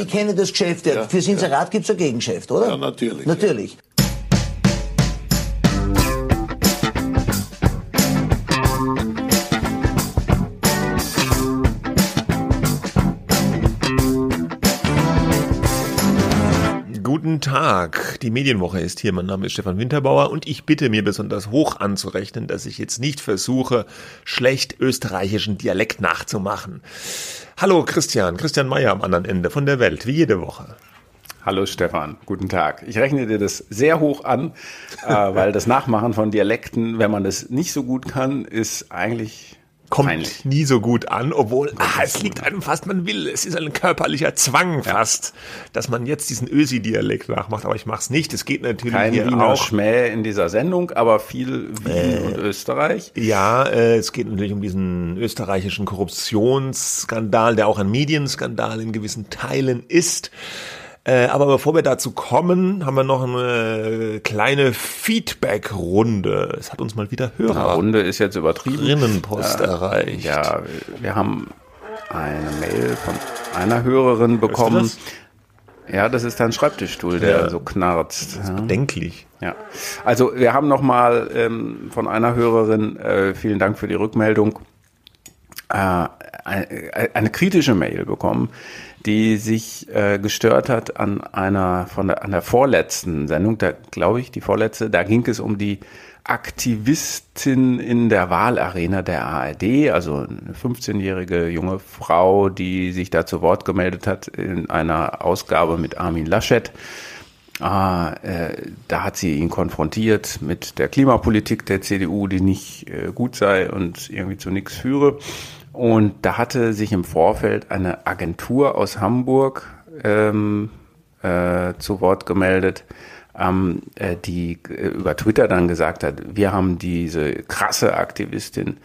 Sie kennen das Geschäft, ja. Fürs Inserat ja. gibt es ein Gegengeschäft, oder? Ja, natürlich. Natürlich. Ja. Guten Tag. Die Medienwoche ist hier. Mein Name ist Stefan Winterbauer und ich bitte mir besonders hoch anzurechnen, dass ich jetzt nicht versuche, schlecht österreichischen Dialekt nachzumachen. Hallo Christian, Christian Mayer am anderen Ende von der Welt, wie jede Woche. Hallo Stefan, guten Tag. Ich rechne dir das sehr hoch an, äh, weil das Nachmachen von Dialekten, wenn man das nicht so gut kann, ist eigentlich kommt Peinlich. nie so gut an, obwohl ah, es liegt einem fast, man will. Es ist ein körperlicher Zwang fast, dass man jetzt diesen Ösi-Dialekt nachmacht, aber ich mache es nicht. Es geht natürlich Kein hier Wiener auch. Schmäh in dieser Sendung, aber viel Wien äh, und Österreich. Ja, äh, es geht natürlich um diesen österreichischen Korruptionsskandal, der auch ein Medienskandal in gewissen Teilen ist. Äh, aber bevor wir dazu kommen, haben wir noch eine kleine Feedback-Runde. Es hat uns mal wieder Hörer. Na, Runde ist jetzt übertrieben. Rinnenpost äh, erreicht. Ja, wir haben eine Mail von einer Hörerin bekommen. Ja, das ist ein Schreibtischstuhl, der ja. so knarzt. Das ist bedenklich. Ja. Also wir haben nochmal ähm, von einer Hörerin, äh, vielen Dank für die Rückmeldung, äh, eine, eine kritische Mail bekommen die sich äh, gestört hat an einer von der an der vorletzten Sendung, da glaube ich die vorletzte, da ging es um die Aktivistin in der Wahlarena der ARD, also eine 15-jährige junge Frau, die sich da zu Wort gemeldet hat in einer Ausgabe mit Armin Laschet. Ah, äh, da hat sie ihn konfrontiert mit der Klimapolitik der CDU, die nicht äh, gut sei und irgendwie zu nichts führe. Und da hatte sich im Vorfeld eine Agentur aus Hamburg ähm, äh, zu Wort gemeldet, ähm, äh, die äh, über Twitter dann gesagt hat, wir haben diese krasse Aktivistin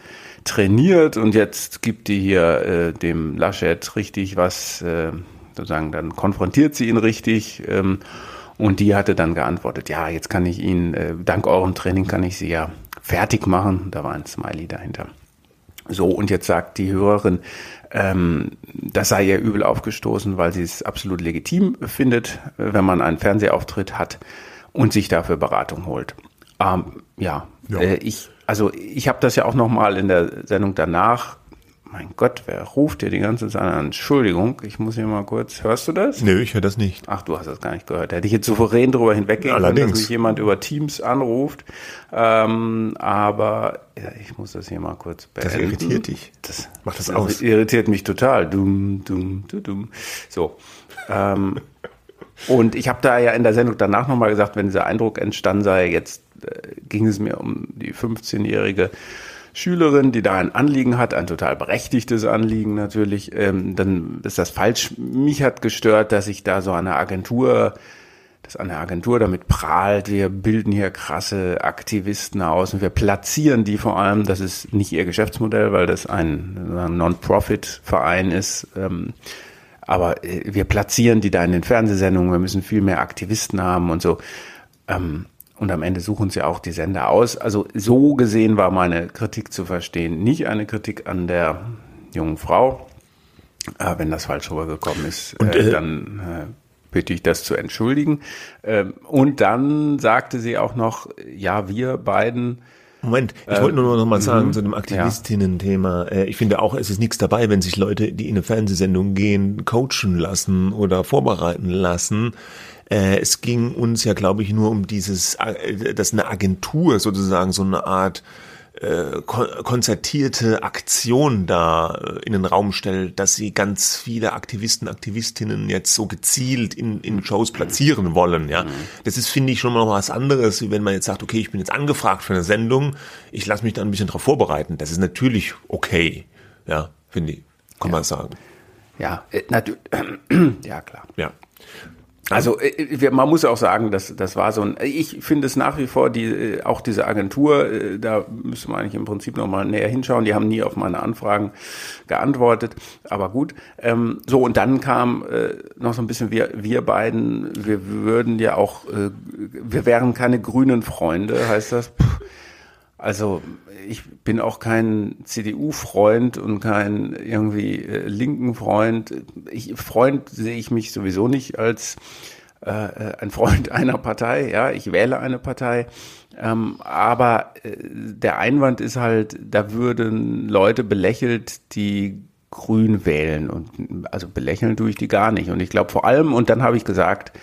trainiert und jetzt gibt die hier äh, dem Laschet richtig was, äh, sozusagen, dann konfrontiert sie ihn richtig. Ähm, und die hatte dann geantwortet, ja, jetzt kann ich ihn, äh, dank eurem Training kann ich sie ja fertig machen. Da war ein Smiley dahinter. So, und jetzt sagt die Hörerin, ähm, das sei ihr übel aufgestoßen, weil sie es absolut legitim findet, wenn man einen Fernsehauftritt hat und sich dafür Beratung holt. Ähm, ja, ja. Äh, ich, also ich habe das ja auch nochmal in der Sendung danach mein Gott, wer ruft dir die ganze Zeit an? Entschuldigung, ich muss hier mal kurz. Hörst du das? Nö, ich höre das nicht. Ach, du hast das gar nicht gehört. Hätte ich jetzt souverän drüber hinweggehen können, dass mich jemand über Teams anruft. Ähm, aber ja, ich muss das hier mal kurz beenden. Das irritiert dich. Das, Mach das, das aus. irritiert mich total. Dumm, dumm, dumm, dumm. So. Ähm, und ich habe da ja in der Sendung danach nochmal gesagt, wenn dieser Eindruck entstanden sei, jetzt äh, ging es mir um die 15-jährige Schülerin, die da ein Anliegen hat, ein total berechtigtes Anliegen natürlich, ähm, dann ist das falsch. Mich hat gestört, dass ich da so eine Agentur, dass eine Agentur damit prahlt, wir bilden hier krasse Aktivisten aus und wir platzieren die vor allem, das ist nicht ihr Geschäftsmodell, weil das ein Non-Profit-Verein ist. Ähm, aber äh, wir platzieren die da in den Fernsehsendungen, wir müssen viel mehr Aktivisten haben und so. Und am Ende suchen sie auch die Sender aus. Also so gesehen war meine Kritik zu verstehen. Nicht eine Kritik an der jungen Frau. Äh, wenn das falsch rübergekommen ist, und, äh, äh, dann äh, bitte ich das zu entschuldigen. Ähm, und dann sagte sie auch noch, ja, wir beiden Moment, ich wollte nur noch mal sagen mhm. zu dem Aktivistinnen-Thema. Äh, ich finde auch, es ist nichts dabei, wenn sich Leute, die in eine Fernsehsendung gehen, coachen lassen oder vorbereiten lassen. Äh, es ging uns ja, glaube ich, nur um dieses, äh, dass eine Agentur sozusagen so eine Art äh, konzertierte Aktion da in den Raum stellt, dass sie ganz viele Aktivisten, Aktivistinnen jetzt so gezielt in, in Shows platzieren wollen, ja. Mhm. Das ist, finde ich, schon mal noch was anderes, wie wenn man jetzt sagt, okay, ich bin jetzt angefragt für eine Sendung, ich lasse mich da ein bisschen drauf vorbereiten. Das ist natürlich okay, ja, finde ich, kann ja. man sagen. Ja, äh, natürlich, ja, klar. Ja. Also äh, man muss auch sagen, dass das war so ein. Ich finde es nach wie vor die äh, auch diese Agentur. Äh, da müsste man eigentlich im Prinzip noch mal näher hinschauen. Die haben nie auf meine Anfragen geantwortet. Aber gut. Ähm, so und dann kam noch so ein bisschen wir wir beiden. Wir würden ja auch. wir wären keine grünen Freunde, heißt das. Puh Also ich bin auch kein CDU-Freund und kein irgendwie äh, linken Freund. Ich, Freund sehe ich mich sowieso nicht als äh, ein Freund einer Partei. Ja, ich wähle eine Partei. Ähm, aber äh, der Einwand ist halt, da würden Leute belächelt, die grün wählen. Und also belächeln tue ich die gar nicht. Und ich glaube vor allem, und dann habe ich gesagt,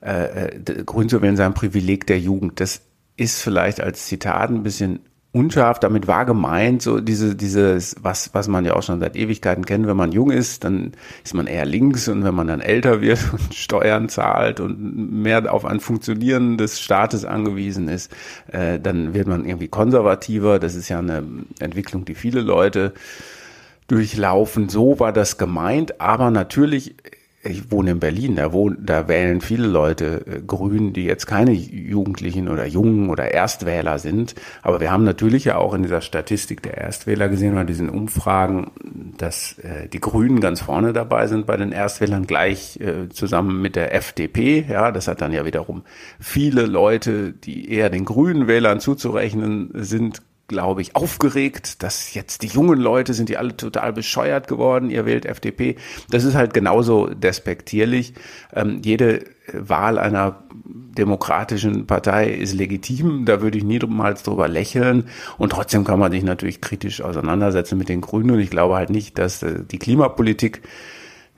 äh, äh grün zu wählen sei ein Privileg der Jugend. Das ist vielleicht als Zitat ein bisschen unscharf, damit war gemeint, so diese, dieses, was, was man ja auch schon seit Ewigkeiten kennt, wenn man jung ist, dann ist man eher links und wenn man dann älter wird und Steuern zahlt und mehr auf ein Funktionieren des Staates angewiesen ist, äh, dann wird man irgendwie konservativer. Das ist ja eine Entwicklung, die viele Leute durchlaufen. So war das gemeint, aber natürlich ich wohne in Berlin, da, wohnen, da wählen viele Leute äh, Grün, die jetzt keine Jugendlichen oder Jungen oder Erstwähler sind. Aber wir haben natürlich ja auch in dieser Statistik der Erstwähler gesehen, bei diesen Umfragen, dass äh, die Grünen ganz vorne dabei sind bei den Erstwählern, gleich äh, zusammen mit der FDP. Ja, das hat dann ja wiederum viele Leute, die eher den Grünen Wählern zuzurechnen sind, glaube ich, aufgeregt, dass jetzt die jungen Leute sind die alle total bescheuert geworden, ihr wählt FDP. Das ist halt genauso despektierlich. Ähm, jede Wahl einer demokratischen Partei ist legitim, da würde ich niemals drüber lächeln und trotzdem kann man sich natürlich kritisch auseinandersetzen mit den Grünen und ich glaube halt nicht, dass äh, die Klimapolitik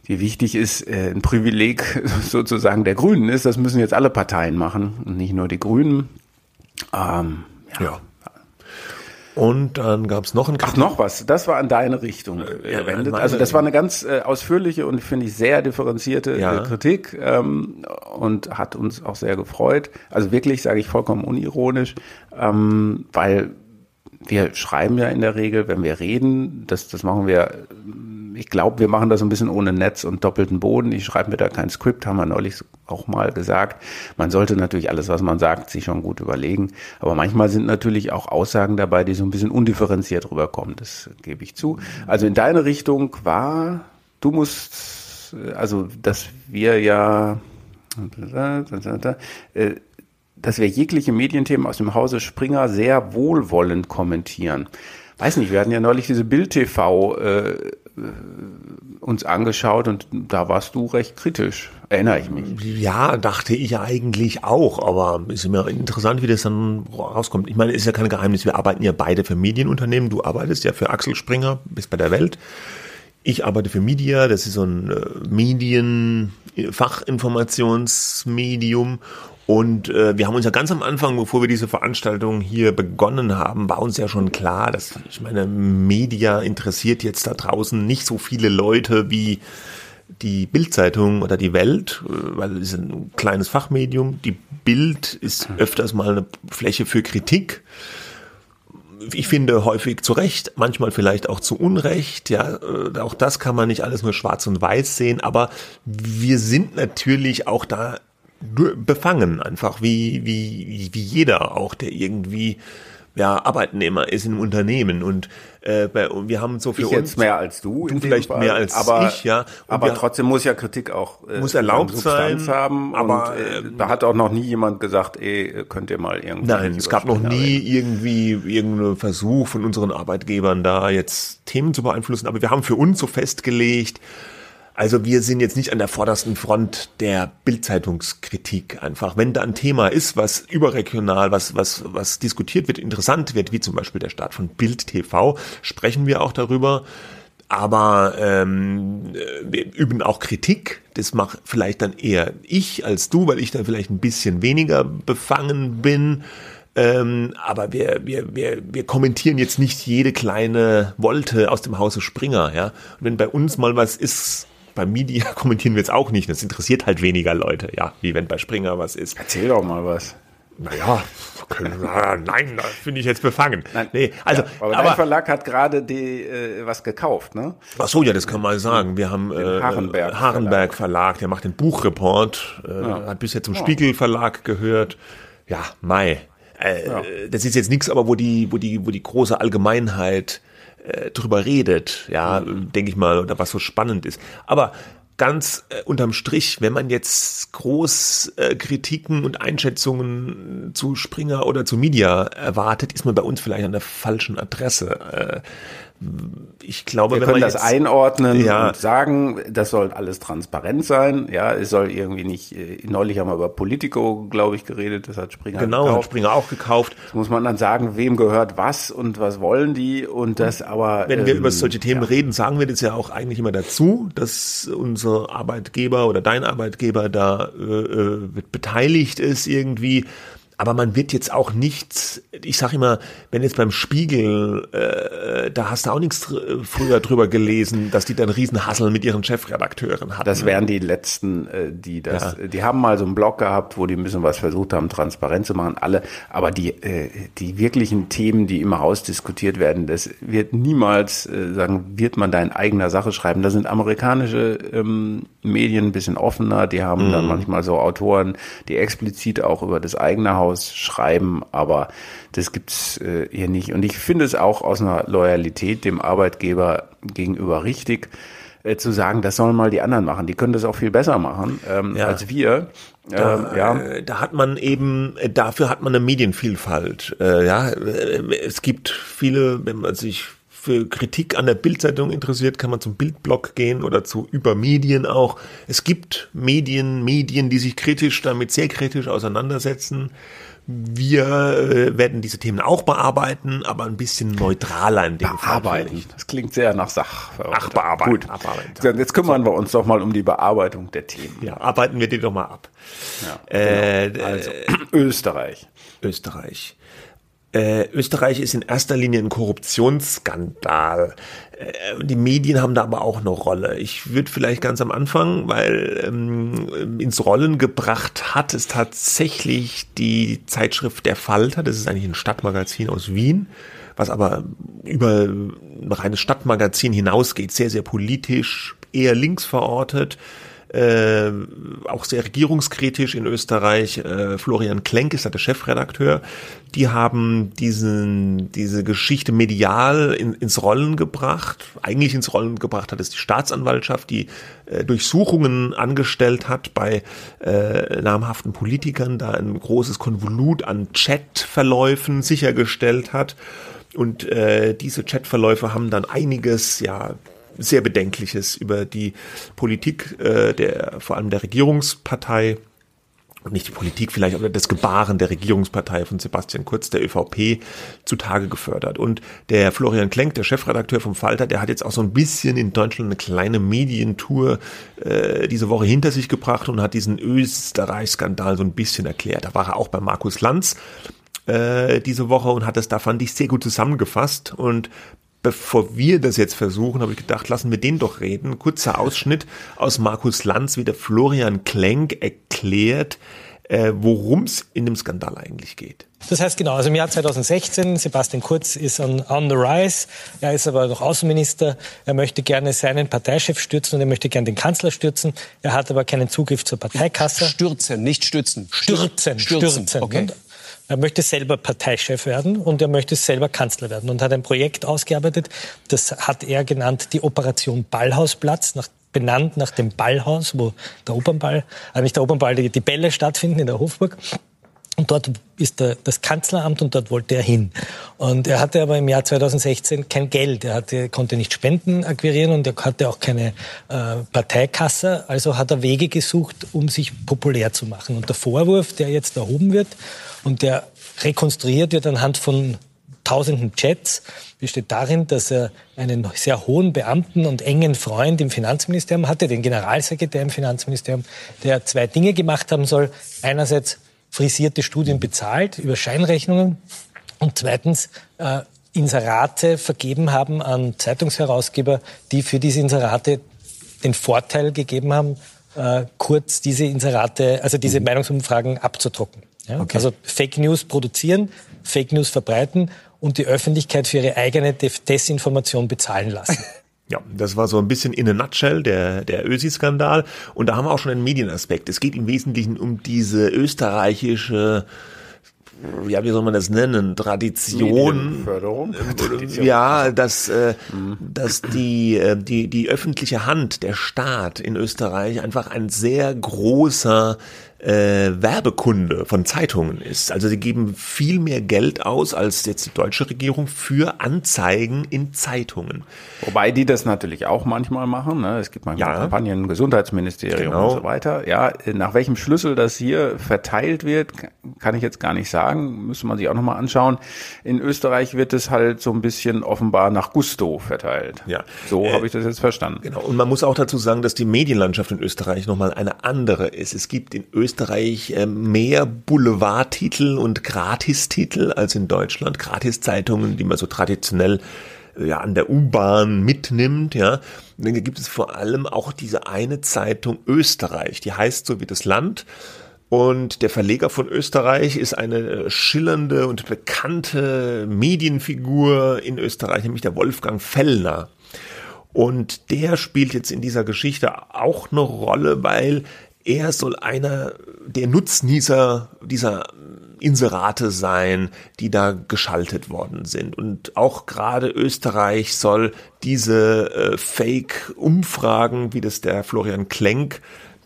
die wichtig ist, äh, ein Privileg sozusagen der Grünen ist. Das müssen jetzt alle Parteien machen und nicht nur die Grünen. Ähm, ja. ja. Und dann gab es noch ein Kritik. Ach, noch was. Das war an deine Richtung äh, gewendet. also das war eine ganz äh, ausführliche und finde ich sehr differenzierte äh, ja. Kritik ähm, und hat uns auch sehr gefreut. Also wirklich, sage ich vollkommen unironisch, ähm, weil wir schreiben ja in der Regel, wenn wir reden, das, das machen wir ich glaube, wir machen das ein bisschen ohne Netz und doppelten Boden. Ich schreibe mir da kein Skript, haben wir neulich auch mal gesagt. Man sollte natürlich alles, was man sagt, sich schon gut überlegen. Aber manchmal sind natürlich auch Aussagen dabei, die so ein bisschen undifferenziert rüberkommen. Das gebe ich zu. Also in deine Richtung war, du musst, also, dass wir ja, dass wir jegliche Medienthemen aus dem Hause Springer sehr wohlwollend kommentieren weiß nicht, wir hatten ja neulich diese Bild-TV äh, uns angeschaut und da warst du recht kritisch, erinnere ich mich. Ja, dachte ich eigentlich auch, aber ist immer interessant, wie das dann rauskommt. Ich meine, ist ja kein Geheimnis, wir arbeiten ja beide für Medienunternehmen. Du arbeitest ja für Axel Springer, bist bei der Welt. Ich arbeite für Media, das ist so ein äh, Medienfachinformationsmedium und äh, wir haben uns ja ganz am Anfang, bevor wir diese Veranstaltung hier begonnen haben, war uns ja schon klar, dass ich meine, Media interessiert jetzt da draußen nicht so viele Leute wie die Bildzeitung oder die Welt, äh, weil es ist ein kleines Fachmedium. Die Bild ist öfters mal eine Fläche für Kritik. Ich finde häufig zu Recht, manchmal vielleicht auch zu Unrecht. Ja, äh, auch das kann man nicht alles nur schwarz und weiß sehen. Aber wir sind natürlich auch da befangen, einfach wie, wie, wie jeder auch, der irgendwie ja, Arbeitnehmer ist im Unternehmen und äh, bei, wir haben so für ich uns jetzt mehr als du, du vielleicht Fall, mehr als aber, ich, ja. Und aber trotzdem muss ja Kritik auch äh, muss erlaubt sein, haben. Aber und, äh, da hat auch noch nie jemand gesagt, ey, könnt ihr mal irgendwie. Nein, es gab noch nie reden. irgendwie irgendeinen Versuch von unseren Arbeitgebern da jetzt Themen zu beeinflussen. Aber wir haben für uns so festgelegt, also wir sind jetzt nicht an der vordersten Front der Bildzeitungskritik einfach. Wenn da ein Thema ist, was überregional, was, was, was diskutiert wird, interessant wird, wie zum Beispiel der Start von Bild TV, sprechen wir auch darüber. Aber ähm, wir üben auch Kritik. Das macht vielleicht dann eher ich als du, weil ich dann vielleicht ein bisschen weniger befangen bin. Ähm, aber wir, wir, wir, wir kommentieren jetzt nicht jede kleine Wolte aus dem Hause Springer. Ja? Und wenn bei uns mal was ist, beim Media kommentieren wir jetzt auch nicht. Das interessiert halt weniger Leute, ja, wie wenn bei Springer was ist. Erzähl doch mal was. Naja, nein, das finde ich jetzt befangen. Nein, nee, also, ja, aber, aber Verlag hat gerade die äh, was gekauft, ne? Ach so, ja, das kann man sagen. Wir haben äh, Harenberg, Harenberg Verlag. Verlag. der macht den Buchreport, äh, ja. hat bisher zum Spiegel Verlag gehört. Ja, Mai. Äh, ja. Das ist jetzt nichts, aber wo die, wo die, wo die große Allgemeinheit äh, drüber redet, ja, mhm. denke ich mal, oder was so spannend ist. Aber ganz äh, unterm Strich, wenn man jetzt groß äh, Kritiken und Einschätzungen zu Springer oder zu Media erwartet, ist man bei uns vielleicht an der falschen Adresse. Äh, ich glaube, wir wenn können man das jetzt, einordnen Ja. und sagen, das soll alles transparent sein. Ja, es soll irgendwie nicht. äh, Neulich haben wir über Politico, glaube ich, geredet. Das hat Springer genau, hat gekauft. Springer auch gekauft. Das muss man dann sagen, wem gehört was und was wollen die und das aber. Wenn wir ähm, über solche Themen ja. reden, sagen wir das ja auch eigentlich immer dazu, dass unser Arbeitgeber oder dein Arbeitgeber da äh, äh, beteiligt ist irgendwie. Aber man wird jetzt auch nicht, ich sag immer, wenn jetzt beim Spiegel, äh, da hast du auch nichts dr- früher drüber gelesen, dass die dann Riesenhassel mit ihren Chefredakteuren hatten. Das wären die letzten, äh, die das, Ja. die haben mal so einen Blog gehabt, wo die ein bisschen was versucht haben, transparent zu machen, alle. Aber die, äh, die wirklichen Themen, die immer ausdiskutiert werden, das wird niemals äh, sagen, wird man da in eigener Sache schreiben. Da sind amerikanische ähm, Medien ein bisschen offener, die haben dann manchmal so Autoren, die explizit auch über das eigene Haus schreiben, aber das gibt's äh, hier nicht. Und ich finde es auch aus einer Loyalität dem Arbeitgeber gegenüber richtig, äh, zu sagen, das sollen mal die anderen machen. Die können das auch viel besser machen ähm, Ja. als wir. Ähm, ja. Äh, Da hat man eben, äh, dafür hat man eine Medienvielfalt. Äh, ja, es gibt viele, wenn man sich für Kritik an der Bildzeitung interessiert, kann man zum Bildblog gehen oder zu Übermedien auch. Es gibt Medien, Medien, die sich kritisch damit sehr kritisch auseinandersetzen. Wir äh, werden diese Themen auch bearbeiten, aber ein bisschen neutraler in dem Fall. Bearbeiten. vielleicht. Das klingt sehr nach Sach. Ach, bearbeiten, Gut. Jetzt kümmern wir uns doch mal um die Bearbeitung der Themen. Ja, arbeiten wir die doch mal ab. Ja, Äh, genau. also, Österreich. Österreich. Äh, Österreich ist in erster Linie ein Korruptionsskandal. Äh, die Medien haben da aber auch eine Rolle. Ich würde vielleicht ganz am Anfang, weil ähm, ins Rollen gebracht hat es tatsächlich die Zeitschrift Der Falter. Das ist eigentlich ein Stadtmagazin aus Wien, was aber über ein reines Stadtmagazin hinausgeht. Sehr, sehr politisch, eher links verortet äh, auch sehr regierungskritisch in Österreich. Äh, Florian Klenk ist da der Chefredakteur. Die haben diesen, diese Geschichte medial in, ins Rollen gebracht. Eigentlich ins Rollen gebracht hat es die Staatsanwaltschaft, die äh, Durchsuchungen angestellt hat bei äh, namhaften Politikern, da ein großes Konvolut an Chatverläufen sichergestellt hat. Und äh, diese Chatverläufe haben dann einiges, ja, sehr Bedenkliches über die Politik äh, der vor allem der Regierungspartei und nicht die Politik vielleicht, aber das Gebaren der Regierungspartei von Sebastian Kurz, der ÖVP, zutage gefördert. Und der Florian Klenk, der Chefredakteur vom Falter, der hat jetzt auch so ein bisschen in Deutschland eine kleine Medientour äh, diese Woche hinter sich gebracht und hat diesen Österreich-Skandal so ein bisschen erklärt. Da war er auch bei Markus Lanz äh, diese Woche und hat das da, fand ich, sehr gut zusammengefasst. Und bevor wir das jetzt versuchen, habe ich gedacht, lassen wir den doch reden. Kurzer Ausschnitt aus Markus Lanz, wie der Florian Klenk erklärt, äh, worum es in dem Skandal eigentlich geht. Das heißt genau, also im Jahr 2016, Sebastian Kurz ist on, on the rise, er ist aber noch Außenminister, er möchte gerne seinen Parteichef stürzen und er möchte gerne den Kanzler stürzen, er hat aber keinen Zugriff zur Parteikasse. Stürzen, nicht stützen. Stürzen, stürzen. Okay. Und er möchte selber Parteichef werden und er möchte selber Kanzler werden und hat ein Projekt ausgearbeitet, das hat er genannt die Operation Ballhausplatz, nach, benannt nach dem Ballhaus, wo der Opernball, äh nicht der Opernball, die, die Bälle stattfinden in der Hofburg. Und dort ist der, das Kanzleramt und dort wollte er hin. Und er hatte aber im Jahr 2016 kein Geld. Er hatte, konnte nicht Spenden akquirieren und er hatte auch keine äh, Parteikasse. Also hat er Wege gesucht, um sich populär zu machen. Und der Vorwurf, der jetzt erhoben wird und der rekonstruiert wird anhand von tausenden Chats, besteht darin, dass er einen sehr hohen Beamten und engen Freund im Finanzministerium hatte, den Generalsekretär im Finanzministerium, der zwei Dinge gemacht haben soll. Einerseits frisierte Studien bezahlt über Scheinrechnungen und zweitens äh, Inserate vergeben haben an Zeitungsherausgeber, die für diese Inserate den Vorteil gegeben haben, äh, kurz diese Inserate, also diese Meinungsumfragen abzudrucken. Ja? Also Fake News produzieren, Fake News verbreiten und die Öffentlichkeit für ihre eigene Des Desinformation bezahlen lassen. Ja, das war so ein bisschen in a nutshell der, der Ösi-Skandal. Und da haben wir auch schon einen Medienaspekt. Es geht im Wesentlichen um diese österreichische ja, wie soll man das nennen, Tradition, Tradition. ja, dass, äh, mhm. dass die, äh, die, die öffentliche Hand, der Staat in Österreich einfach ein sehr großer äh, Werbekunde von Zeitungen ist. Also sie geben viel mehr Geld aus als jetzt die deutsche Regierung für Anzeigen in Zeitungen. Wobei die das natürlich auch manchmal machen. Ne? Es gibt manchmal ja. Kampagnen, Gesundheitsministerium genau. und so weiter. Ja, nach welchem Schlüssel das hier verteilt wird, kann ich jetzt gar nicht sagen. Müsste man sich auch nochmal anschauen. In Österreich wird es halt so ein bisschen offenbar nach Gusto verteilt. Ja. So äh, habe ich das jetzt verstanden. Genau. Und man muss auch dazu sagen, dass die Medienlandschaft in Österreich nochmal eine andere ist. Es gibt in Österreich Österreich äh, mehr Boulevardtitel und Gratistitel als in Deutschland. Gratiszeitungen, die man so traditionell äh, ja, an der U-Bahn mitnimmt, ja. Dann gibt es vor allem auch diese eine Zeitung Österreich, die heißt so wie das Land. Und der Verleger von Österreich ist eine äh, schillernde und bekannte Medienfigur in Österreich, nämlich der Wolfgang Fellner. Und der spielt jetzt in dieser Geschichte auch eine Rolle, weil er soll einer der Nutznießer dieser Inserate sein, die da geschaltet worden sind. Und auch gerade Österreich soll diese äh, Fake-Umfragen, wie das der Florian Klenk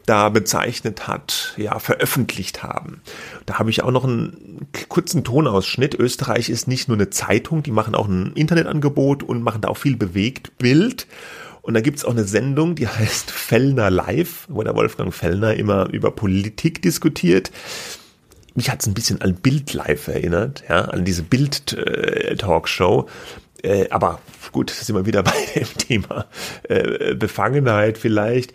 da bezeichnet hat, ja, veröffentlicht haben. Da habe ich auch noch einen kurzen Tonausschnitt. Österreich ist nicht nur eine Zeitung, die machen auch ein Internetangebot und machen da auch viel bewegt Bild. Und da gibt's auch eine Sendung, die heißt Fellner Live, wo der Wolfgang Fellner immer über Politik diskutiert. Mich hat's ein bisschen an Bild Live erinnert, ja, an diese Bild-Talkshow. Äh, aber gut, sind wir wieder bei dem Thema äh, Befangenheit vielleicht.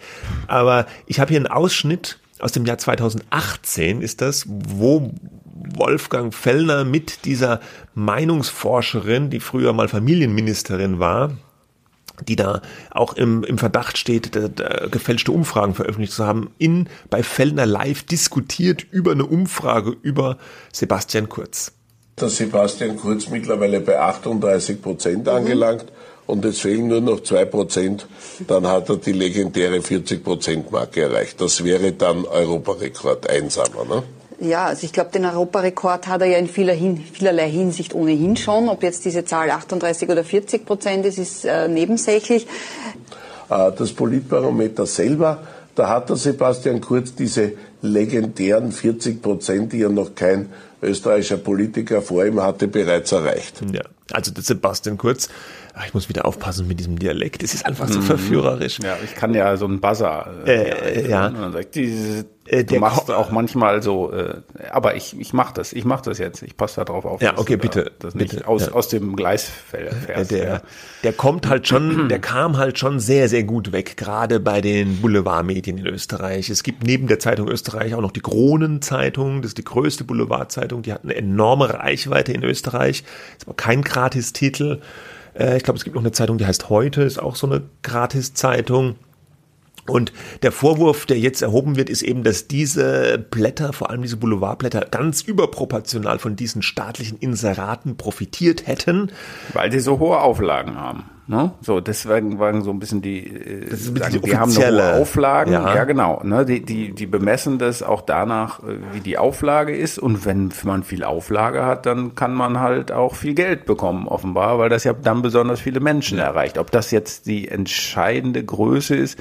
Aber ich habe hier einen Ausschnitt aus dem Jahr 2018 ist das, wo Wolfgang Fellner mit dieser Meinungsforscherin, die früher mal Familienministerin war, die da auch im, im Verdacht steht, da, da gefälschte Umfragen veröffentlicht zu haben, in bei Fellner Live diskutiert über eine Umfrage über Sebastian Kurz. Dass Sebastian Kurz mittlerweile bei 38 Prozent mhm. angelangt und es fehlen nur noch zwei Prozent, dann hat er die legendäre 40 Prozent Marke erreicht. Das wäre dann Europarekord einsamer, ne? Ja, also ich glaube, den Europarekord hat er ja in vieler hin, vielerlei Hinsicht ohnehin schon. Ob jetzt diese Zahl 38 oder 40 Prozent ist, ist äh, nebensächlich. Äh, das Politbarometer selber, da hat der Sebastian Kurz diese legendären 40 Prozent, die ja noch kein österreichischer Politiker vor ihm hatte, bereits erreicht. Ja, also der Sebastian Kurz ich muss wieder aufpassen mit diesem Dialekt. Es ist einfach so mhm. verführerisch. Ja, ich kann ja so einen Buzzer. Äh, äh, ja. Und dann sagt die, äh, du machst auch manchmal so, äh, aber ich, ich mach das, ich mach das jetzt. Ich passe da drauf auf. Ja, okay, bitte. Das bitte, nicht aus, ja. aus dem Gleis fährst. Der, ja. der kommt halt schon, der kam halt schon sehr, sehr gut weg, gerade bei den Boulevardmedien in Österreich. Es gibt neben der Zeitung Österreich auch noch die Kronenzeitung, das ist die größte Boulevardzeitung, die hat eine enorme Reichweite in Österreich, ist aber kein Gratistitel. Äh, ich glaube, es gibt noch eine Zeitung, die heißt Heute, ist auch so eine Gratiszeitung. Und der Vorwurf, der jetzt erhoben wird, ist eben, dass diese Blätter, vor allem diese Boulevardblätter, ganz überproportional von diesen staatlichen Inseraten profitiert hätten. Weil sie so hohe Auflagen haben. Ne? So, deswegen waren so ein bisschen die, äh, das ist sagen, die, die haben eine hohe Auflagen, ja, ja genau. Ne? Die, die, die bemessen das auch danach, äh, wie die Auflage ist. Und wenn man viel Auflage hat, dann kann man halt auch viel Geld bekommen, offenbar, weil das ja dann besonders viele Menschen erreicht. Ob das jetzt die entscheidende Größe ist,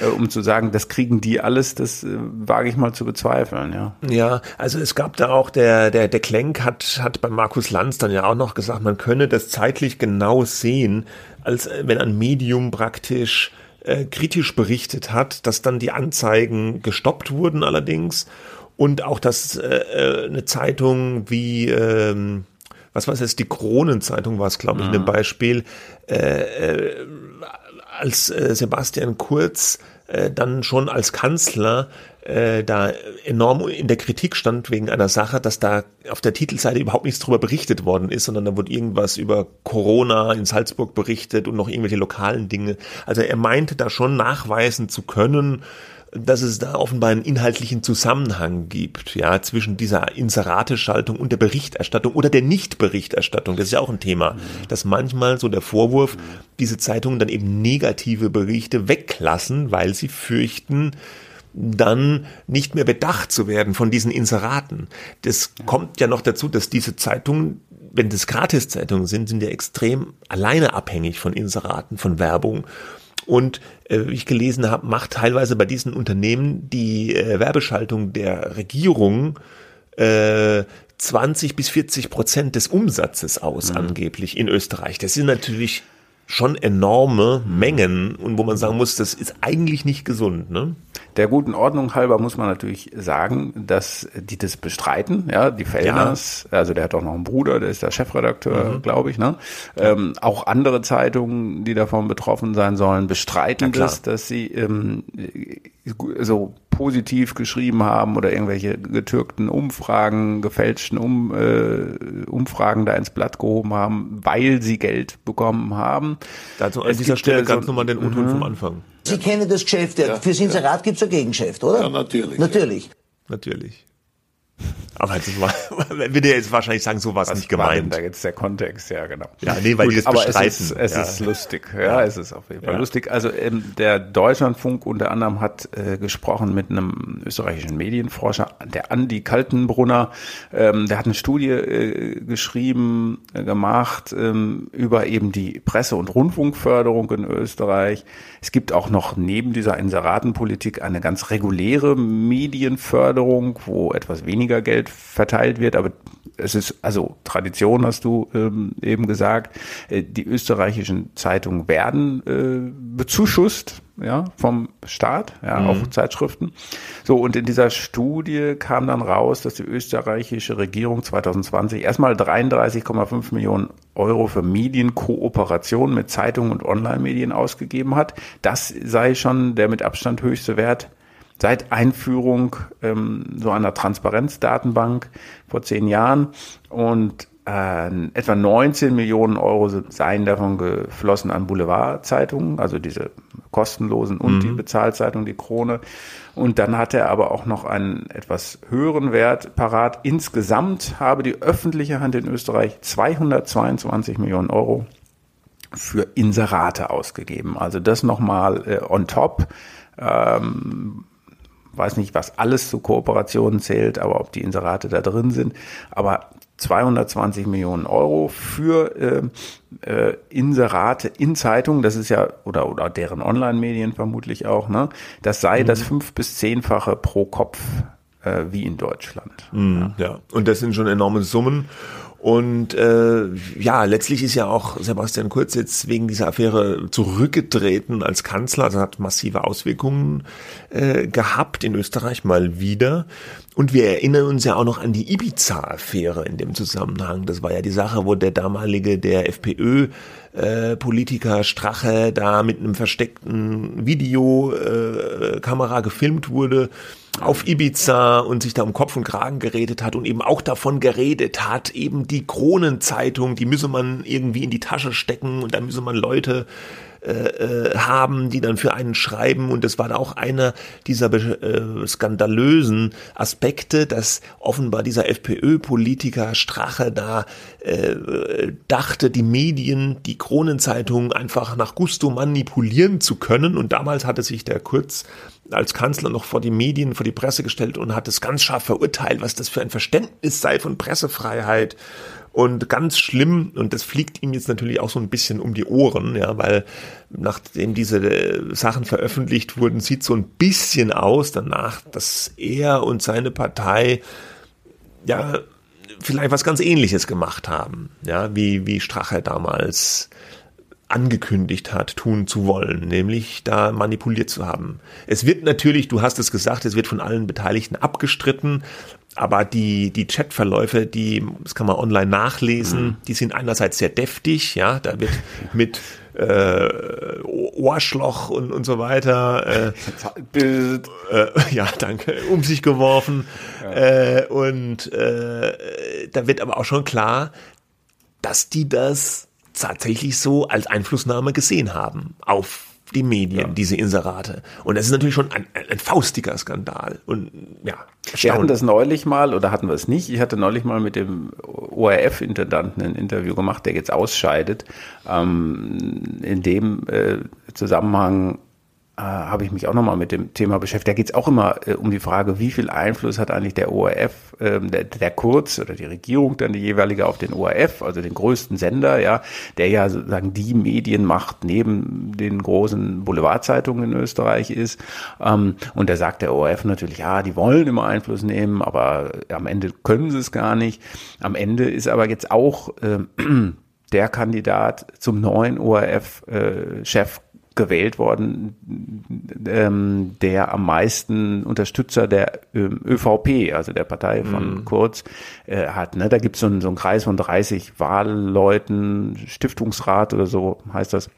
äh, um zu sagen, das kriegen die alles, das äh, wage ich mal zu bezweifeln, ja. Ja, also es gab da auch, der, der, der Klenk hat, hat bei Markus Lanz dann ja auch noch gesagt, man könne das zeitlich genau sehen, als äh, wenn ein Medium praktisch äh, kritisch berichtet hat, dass dann die Anzeigen gestoppt wurden allerdings und auch, dass äh, eine Zeitung wie ähm, was war es die Kronenzeitung war es, glaube ich, mhm. ein Beispiel, äh, äh, als äh, Sebastian Kurz äh, dann schon als Kanzler äh, da enorm in der Kritik stand wegen einer Sache, dass da auf der Titelseite überhaupt nichts drüber berichtet worden ist, sondern da wurde irgendwas über Corona in Salzburg berichtet und noch irgendwelche lokalen Dinge. Also er meinte da schon nachweisen zu können, dass es da offenbar einen inhaltlichen Zusammenhang gibt, ja, zwischen dieser Inserateschaltung und der Berichterstattung oder der Nichtberichterstattung. Das ist ja auch ein Thema, dass manchmal so der Vorwurf, diese Zeitungen dann eben negative Berichte weglassen, weil sie fürchten, dann nicht mehr bedacht zu werden von diesen Inseraten. Das kommt ja noch dazu, dass diese Zeitungen, wenn das Gratiszeitungen sind, sind ja extrem alleine abhängig von Inseraten, von Werbung. Und äh, wie ich gelesen habe, macht teilweise bei diesen Unternehmen die äh, Werbeschaltung der Regierung äh, 20 bis 40 Prozent des Umsatzes aus, mhm. angeblich in Österreich. Das sind natürlich schon enorme Mengen und wo man sagen muss, das ist eigentlich nicht gesund. Ne? Der guten Ordnung halber muss man natürlich sagen, dass die das bestreiten. Ja, die Fellners, ja. also der hat auch noch einen Bruder, der ist der Chefredakteur, mhm. glaube ich. Ne? Ähm, auch andere Zeitungen, die davon betroffen sein sollen, bestreiten das, dass sie ähm, so positiv geschrieben haben oder irgendwelche getürkten Umfragen, gefälschten um, äh, Umfragen da ins Blatt gehoben haben, weil sie Geld bekommen haben. Dazu an dieser Stelle ganz nochmal den O-Ton vom Anfang. Sie kennen das Geschäft, ja, fürs Inserat gibt es ein Gegengeschäft, oder? Ja, natürlich. Natürlich. Natürlich. Aber das war, würde jetzt wahrscheinlich sagen, so war es nicht gemeint. Da jetzt der Kontext, ja genau. Ja, nee, weil Gut, die das aber bestreiten. Es ist, es ja. ist lustig, ja, ja, es ist auf jeden Fall ja. lustig. Also ähm, der Deutschlandfunk unter anderem hat äh, gesprochen mit einem österreichischen Medienforscher, der Andi Kaltenbrunner. Ähm, der hat eine Studie äh, geschrieben, äh, gemacht ähm, über eben die Presse- und Rundfunkförderung in Österreich. Es gibt auch noch neben dieser Inseratenpolitik eine ganz reguläre Medienförderung, wo etwas weniger weniger Geld verteilt wird, aber es ist, also Tradition hast du ähm, eben gesagt, äh, die österreichischen Zeitungen werden äh, bezuschusst, ja, vom Staat, ja, mhm. auch Zeitschriften. So, und in dieser Studie kam dann raus, dass die österreichische Regierung 2020 erstmal 33,5 Millionen Euro für Medienkooperation mit Zeitungen und Online-Medien ausgegeben hat. Das sei schon der mit Abstand höchste Wert seit Einführung ähm, so einer Transparenzdatenbank vor zehn Jahren und äh, etwa 19 Millionen Euro seien davon geflossen an Boulevardzeitungen, also diese kostenlosen und mhm. die Bezahlzeitung, die Krone. Und dann hat er aber auch noch einen etwas höheren Wert parat. Insgesamt habe die öffentliche Hand in Österreich 222 Millionen Euro für Inserate ausgegeben. Also das nochmal äh, on top. Ähm, weiß nicht, was alles zu Kooperationen zählt, aber ob die Inserate da drin sind. Aber 220 Millionen Euro für äh, äh, Inserate in Zeitungen, das ist ja, oder, oder deren Online-Medien vermutlich auch, ne? Das sei mhm. das fünf- bis zehnfache pro Kopf äh, wie in Deutschland. Mhm, ja. ja, und das sind schon enorme Summen. Und äh, ja, letztlich ist ja auch Sebastian Kurz jetzt wegen dieser Affäre zurückgetreten als Kanzler. Also hat massive Auswirkungen äh, gehabt in Österreich mal wieder. Und wir erinnern uns ja auch noch an die Ibiza-Affäre in dem Zusammenhang. Das war ja die Sache, wo der damalige, der FPÖ äh, Politiker Strache da mit einem versteckten Videokamera äh, gefilmt wurde auf Ibiza und sich da um Kopf und Kragen geredet hat und eben auch davon geredet hat, eben die Kronenzeitung, die müsse man irgendwie in die Tasche stecken und da müsse man Leute äh, haben, die dann für einen schreiben. Und das war da auch einer dieser äh, skandalösen Aspekte, dass offenbar dieser FPÖ-Politiker Strache da äh, dachte, die Medien, die Kronenzeitung einfach nach Gusto manipulieren zu können. Und damals hatte sich der Kurz als Kanzler noch vor die Medien, vor die Presse gestellt und hat es ganz scharf verurteilt, was das für ein Verständnis sei von Pressefreiheit. Und ganz schlimm, und das fliegt ihm jetzt natürlich auch so ein bisschen um die Ohren, ja, weil nachdem diese äh, Sachen veröffentlicht wurden, sieht so ein bisschen aus danach, dass er und seine Partei ja vielleicht was ganz ähnliches gemacht haben, ja, wie, wie Strache damals angekündigt hat, tun zu wollen, nämlich da manipuliert zu haben. Es wird natürlich, du hast es gesagt, es wird von allen Beteiligten abgestritten, aber die, die Chatverläufe, die, das kann man online nachlesen, mhm. die sind einerseits sehr deftig, ja, da wird mit äh, Ohrschloch und, und so weiter äh, äh, ja, danke, um sich geworfen. Ja. Äh, und äh, da wird aber auch schon klar, dass die das tatsächlich so als Einflussnahme gesehen haben auf die Medien, ja. diese Inserate. Und das ist natürlich schon ein, ein faustiger Skandal. Und ja, wir hatten das neulich mal, oder hatten wir es nicht? Ich hatte neulich mal mit dem ORF-Intendanten ein Interview gemacht, der jetzt ausscheidet. Ähm, in dem äh, Zusammenhang äh, habe ich mich auch nochmal mit dem Thema beschäftigt. Da geht es auch immer äh, um die Frage, wie viel Einfluss hat eigentlich der ORF, äh, der, der Kurz oder die Regierung dann die jeweilige auf den ORF, also den größten Sender, ja, der ja sozusagen die Medienmacht neben den großen Boulevardzeitungen in Österreich ist. Ähm, und da sagt der ORF natürlich, ja, die wollen immer Einfluss nehmen, aber am Ende können sie es gar nicht. Am Ende ist aber jetzt auch äh, der Kandidat zum neuen ORF-Chef äh, gewählt worden, ähm, der am meisten Unterstützer der ähm, ÖVP, also der Partei von mm. Kurz, äh, hat. Ne? Da gibt so es so einen Kreis von 30 Wahlleuten, Stiftungsrat oder so heißt das.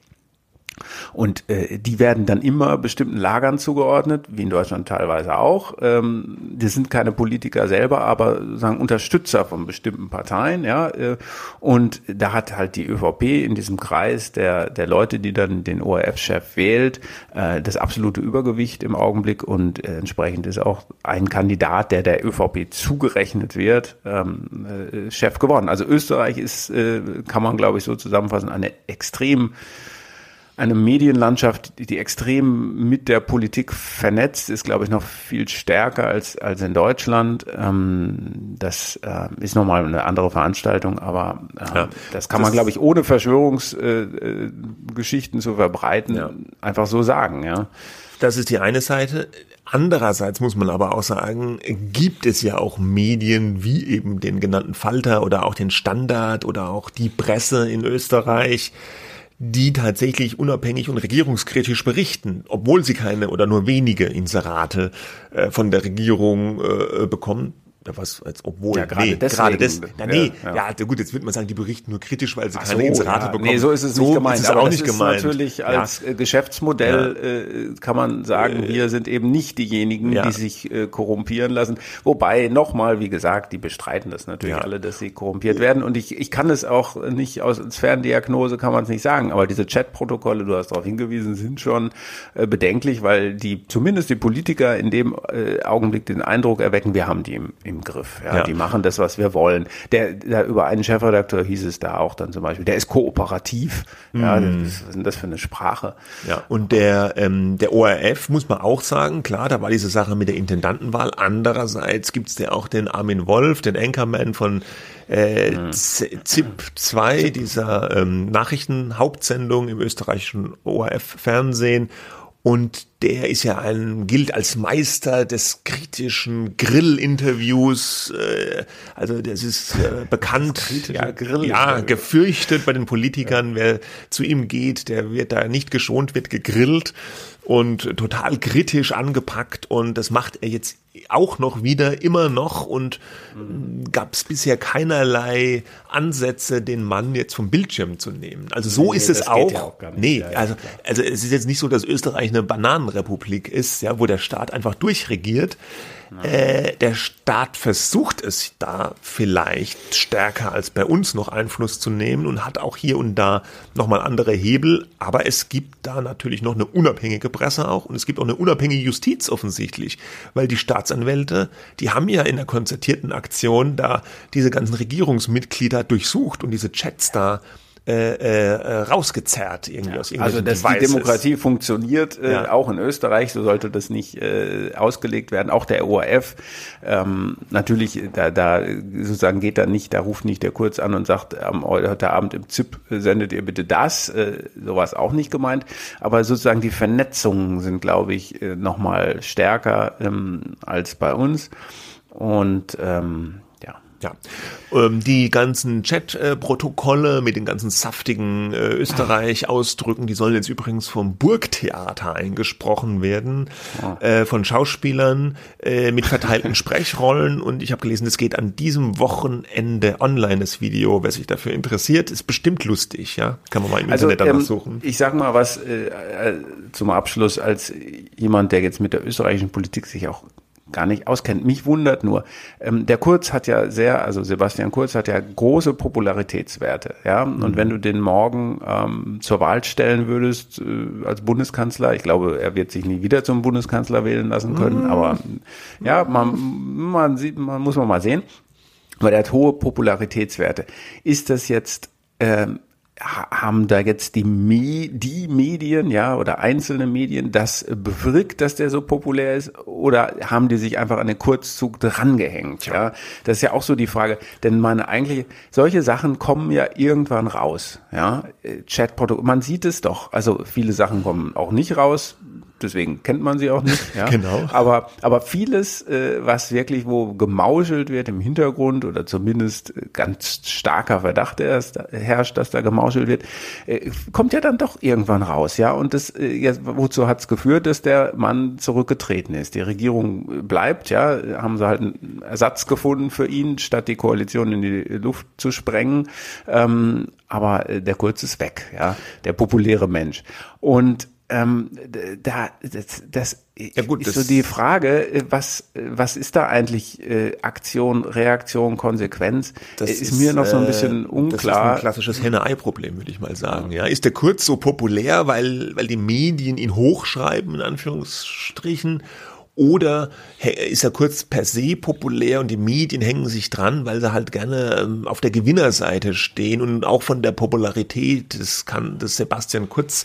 Und äh, die werden dann immer bestimmten Lagern zugeordnet, wie in Deutschland teilweise auch. Ähm, die sind keine Politiker selber, aber sagen Unterstützer von bestimmten Parteien, ja. Äh, und da hat halt die ÖVP in diesem Kreis der der Leute, die dann den ORF-Chef wählt, äh, das absolute Übergewicht im Augenblick und äh, entsprechend ist auch ein Kandidat, der der ÖVP zugerechnet wird, ähm, äh, Chef geworden. Also Österreich ist, äh, kann man glaube ich so zusammenfassen, eine extrem eine Medienlandschaft, die extrem mit der Politik vernetzt ist, glaube ich, noch viel stärker als, als in Deutschland. Ähm, das äh, ist nochmal eine andere Veranstaltung, aber äh, ja, das kann das man, glaube ich, ohne Verschwörungsgeschichten äh, zu verbreiten, ja. einfach so sagen. Ja. Das ist die eine Seite. Andererseits muss man aber auch sagen, gibt es ja auch Medien wie eben den genannten Falter oder auch den Standard oder auch die Presse in Österreich, die tatsächlich unabhängig und regierungskritisch berichten, obwohl sie keine oder nur wenige Inserate äh, von der Regierung äh, bekommen was, als obwohl, ja, gerade nee, deswegen, gerade das, na, nee, ja, ja. ja, gut, jetzt wird man sagen, die berichten nur kritisch, weil sie Ach keine so, Inserate ja. bekommen. Nee, so ist es so nicht gemeint. Ist es aber auch nicht ist gemeint. natürlich als ja. Geschäftsmodell äh, kann man sagen, äh, wir sind eben nicht diejenigen, die sich äh, korrumpieren lassen. Wobei, nochmal, wie gesagt, die bestreiten das natürlich alle, dass sie korrumpiert werden. Und ich, ich kann es auch nicht aus Ferndiagnose kann man es nicht sagen, aber diese Chatprotokolle, du hast darauf hingewiesen, sind schon äh, bedenklich, weil die, zumindest die Politiker in dem äh, Augenblick den Eindruck erwecken, wir haben die im, im im Griff. Ja, ja. Die machen das, was wir wollen. Der, der über einen Chefredakteur hieß es da auch dann zum Beispiel, der ist kooperativ. Ja, mm. was ist denn das für eine Sprache? Ja, und der, ähm, der ORF muss man auch sagen, klar, da war diese Sache mit der Intendantenwahl. Andererseits gibt's ja auch den Armin Wolf, den Anchorman von äh, mhm. ZIP 2, dieser ähm, Nachrichtenhauptsendung im österreichischen ORF-Fernsehen. Und der ist ja ein, gilt als Meister des kritischen Grill-Interviews. Äh, also das ist äh, bekannt, ja, Grill ja, gefürchtet bei den Politikern. Wer zu ihm geht, der wird da nicht geschont, wird gegrillt und total kritisch angepackt. Und das macht er jetzt auch noch wieder, immer noch und mhm. gab es bisher keinerlei Ansätze, den Mann jetzt vom Bildschirm zu nehmen. Also so nee, ist es auch. Ja auch nee, ja, also, also es ist jetzt nicht so, dass Österreich eine Bananenrepublik ist, ja, wo der Staat einfach durchregiert. Äh, der Staat versucht es da vielleicht stärker als bei uns noch Einfluss zu nehmen und hat auch hier und da nochmal andere Hebel. Aber es gibt da natürlich noch eine unabhängige Presse auch und es gibt auch eine unabhängige Justiz offensichtlich, weil die Staatsanwälte, die haben ja in der konzertierten Aktion da diese ganzen Regierungsmitglieder durchsucht und diese Chats da äh, äh, rausgezerrt irgendwie ja. aus Also dass Devices. die Demokratie funktioniert, äh, ja. auch in Österreich, so sollte das nicht äh, ausgelegt werden. Auch der ORF, ähm, natürlich, da, da sozusagen geht da nicht, da ruft nicht der Kurz an und sagt, am heute Abend im ZIP sendet ihr bitte das, äh, sowas auch nicht gemeint. Aber sozusagen die Vernetzungen sind, glaube ich, äh, nochmal stärker ähm, als bei uns. Und ähm, ja, ähm, die ganzen Chat-Protokolle mit den ganzen saftigen äh, Österreich-Ausdrücken, die sollen jetzt übrigens vom Burgtheater eingesprochen werden, oh. äh, von Schauspielern äh, mit verteilten Sprechrollen. Und ich habe gelesen, es geht an diesem Wochenende online, das Video. Wer sich dafür interessiert, ist bestimmt lustig, ja. Kann man mal im also, Internet danach ähm, suchen. Ich sag mal was äh, äh, zum Abschluss als jemand, der jetzt mit der österreichischen Politik sich auch gar nicht auskennt. Mich wundert nur, ähm, der Kurz hat ja sehr, also Sebastian Kurz hat ja große Popularitätswerte, ja. Und mhm. wenn du den morgen ähm, zur Wahl stellen würdest äh, als Bundeskanzler, ich glaube, er wird sich nie wieder zum Bundeskanzler wählen lassen können, mhm. aber ja, man, man sieht, man muss man mal sehen. Aber der hat hohe Popularitätswerte. Ist das jetzt ähm, haben da jetzt die, Me die Medien, ja, oder einzelne Medien das bewirkt, dass der so populär ist, oder haben die sich einfach an den Kurzzug drangehängt, ja? Das ist ja auch so die Frage, denn man eigentlich, solche Sachen kommen ja irgendwann raus, ja? Chatprotokoll, man sieht es doch, also viele Sachen kommen auch nicht raus, deswegen kennt man sie auch nicht. Ja? genau. Aber, aber vieles, äh, was wirklich wo gemauschelt wird im Hintergrund oder zumindest ganz starker Verdacht erst herrscht, dass da gemauschelt wird, äh, kommt ja dann doch irgendwann raus. Ja, und das, äh, ja, wozu hat es geführt, dass der Mann zurückgetreten ist? Die Regierung bleibt, ja, haben sie halt einen Ersatz gefunden für ihn, statt die Koalition in die Luft zu sprengen. Ähm, aber äh, der Kurz ist weg, ja, der populäre Mensch. Und ähm, da das, das ja gut, ist so die Frage, äh, was was ist da eigentlich äh, Aktion, Reaktion, Konsequenz? Das ist, ist mir noch so ein bisschen äh, unklar. Das ist ein klassisches Henne-Ei-Problem, würde ich mal sagen. Ja, ist der Kurz so populär, weil weil die Medien ihn hochschreiben in Anführungsstrichen oder ist er kurz per se populär und die Medien hängen sich dran, weil sie halt gerne ähm, auf der Gewinnerseite stehen und auch von der Popularität des kann des Sebastian Kurz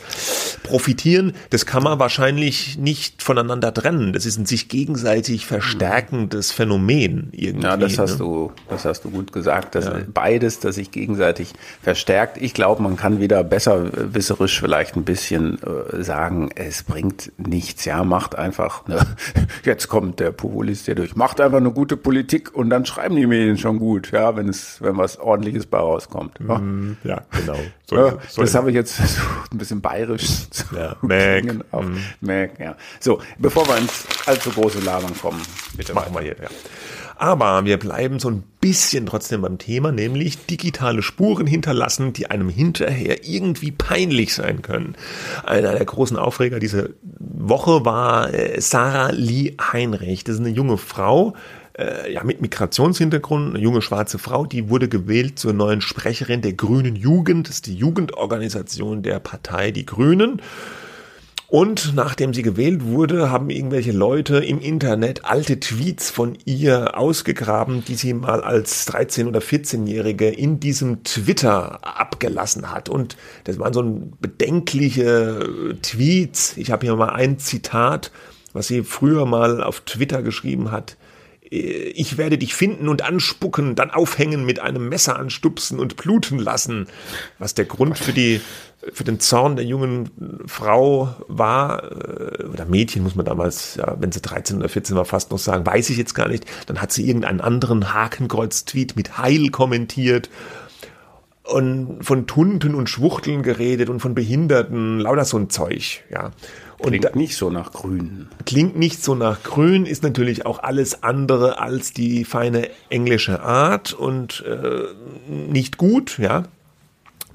profitieren. Das kann man wahrscheinlich nicht voneinander trennen. Das ist ein sich gegenseitig verstärkendes Phänomen irgendwie. Ja, das hast ne? du, das hast du gut gesagt. Das ja. beides, das sich gegenseitig verstärkt. Ich glaube, man kann wieder besserwisserisch vielleicht ein bisschen äh, sagen, es bringt nichts. Ja, macht einfach eine jetzt kommt der Populist hier durch, macht einfach eine gute Politik und dann schreiben die Medien schon gut, ja, wenn es, wenn was ordentliches bei rauskommt. Ja, mm, ja genau. So, ja, so das habe ich jetzt versucht, ein bisschen bayerisch zu ja, Mac. Mm. Mac, ja. So, bevor wir ins allzu große Labern kommen, bitte machen wir hier, ja. Aber wir bleiben so ein bisschen trotzdem beim Thema, nämlich digitale Spuren hinterlassen, die einem hinterher irgendwie peinlich sein können. Einer der großen Aufreger dieser Woche war äh, Sarah Lee Heinrich. Das ist eine junge Frau, äh, ja, mit Migrationshintergrund, eine junge schwarze Frau, die wurde gewählt zur neuen Sprecherin der Grünen Jugend. Das ist die Jugendorganisation der Partei Die Grünen. Und nachdem sie gewählt wurde, haben irgendwelche Leute im Internet alte Tweets von ihr ausgegraben, die sie mal als 13- oder 14-Jährige in diesem Twitter abgelassen hat. Und das waren so bedenkliche Tweets. Ich habe hier mal ein Zitat, was sie früher mal auf Twitter geschrieben hat ich werde dich finden und anspucken, dann aufhängen, mit einem Messer anstupsen und bluten lassen. Was der Grund für die für den Zorn der jungen Frau war, äh, oder Mädchen muss man damals, ja, wenn sie 13 oder 14 war, fast noch sagen, weiß ich jetzt gar nicht. Dann hat sie irgendeinen anderen Hakenkreuz-Tweet mit Heil kommentiert und von Tunten und Schwuchteln geredet und von Behinderten, lauter so ein Zeug, ja. Und klingt nicht so nach Grün. Klingt nicht so nach Grün, ist natürlich auch alles andere als die feine englische Art und äh, nicht gut, ja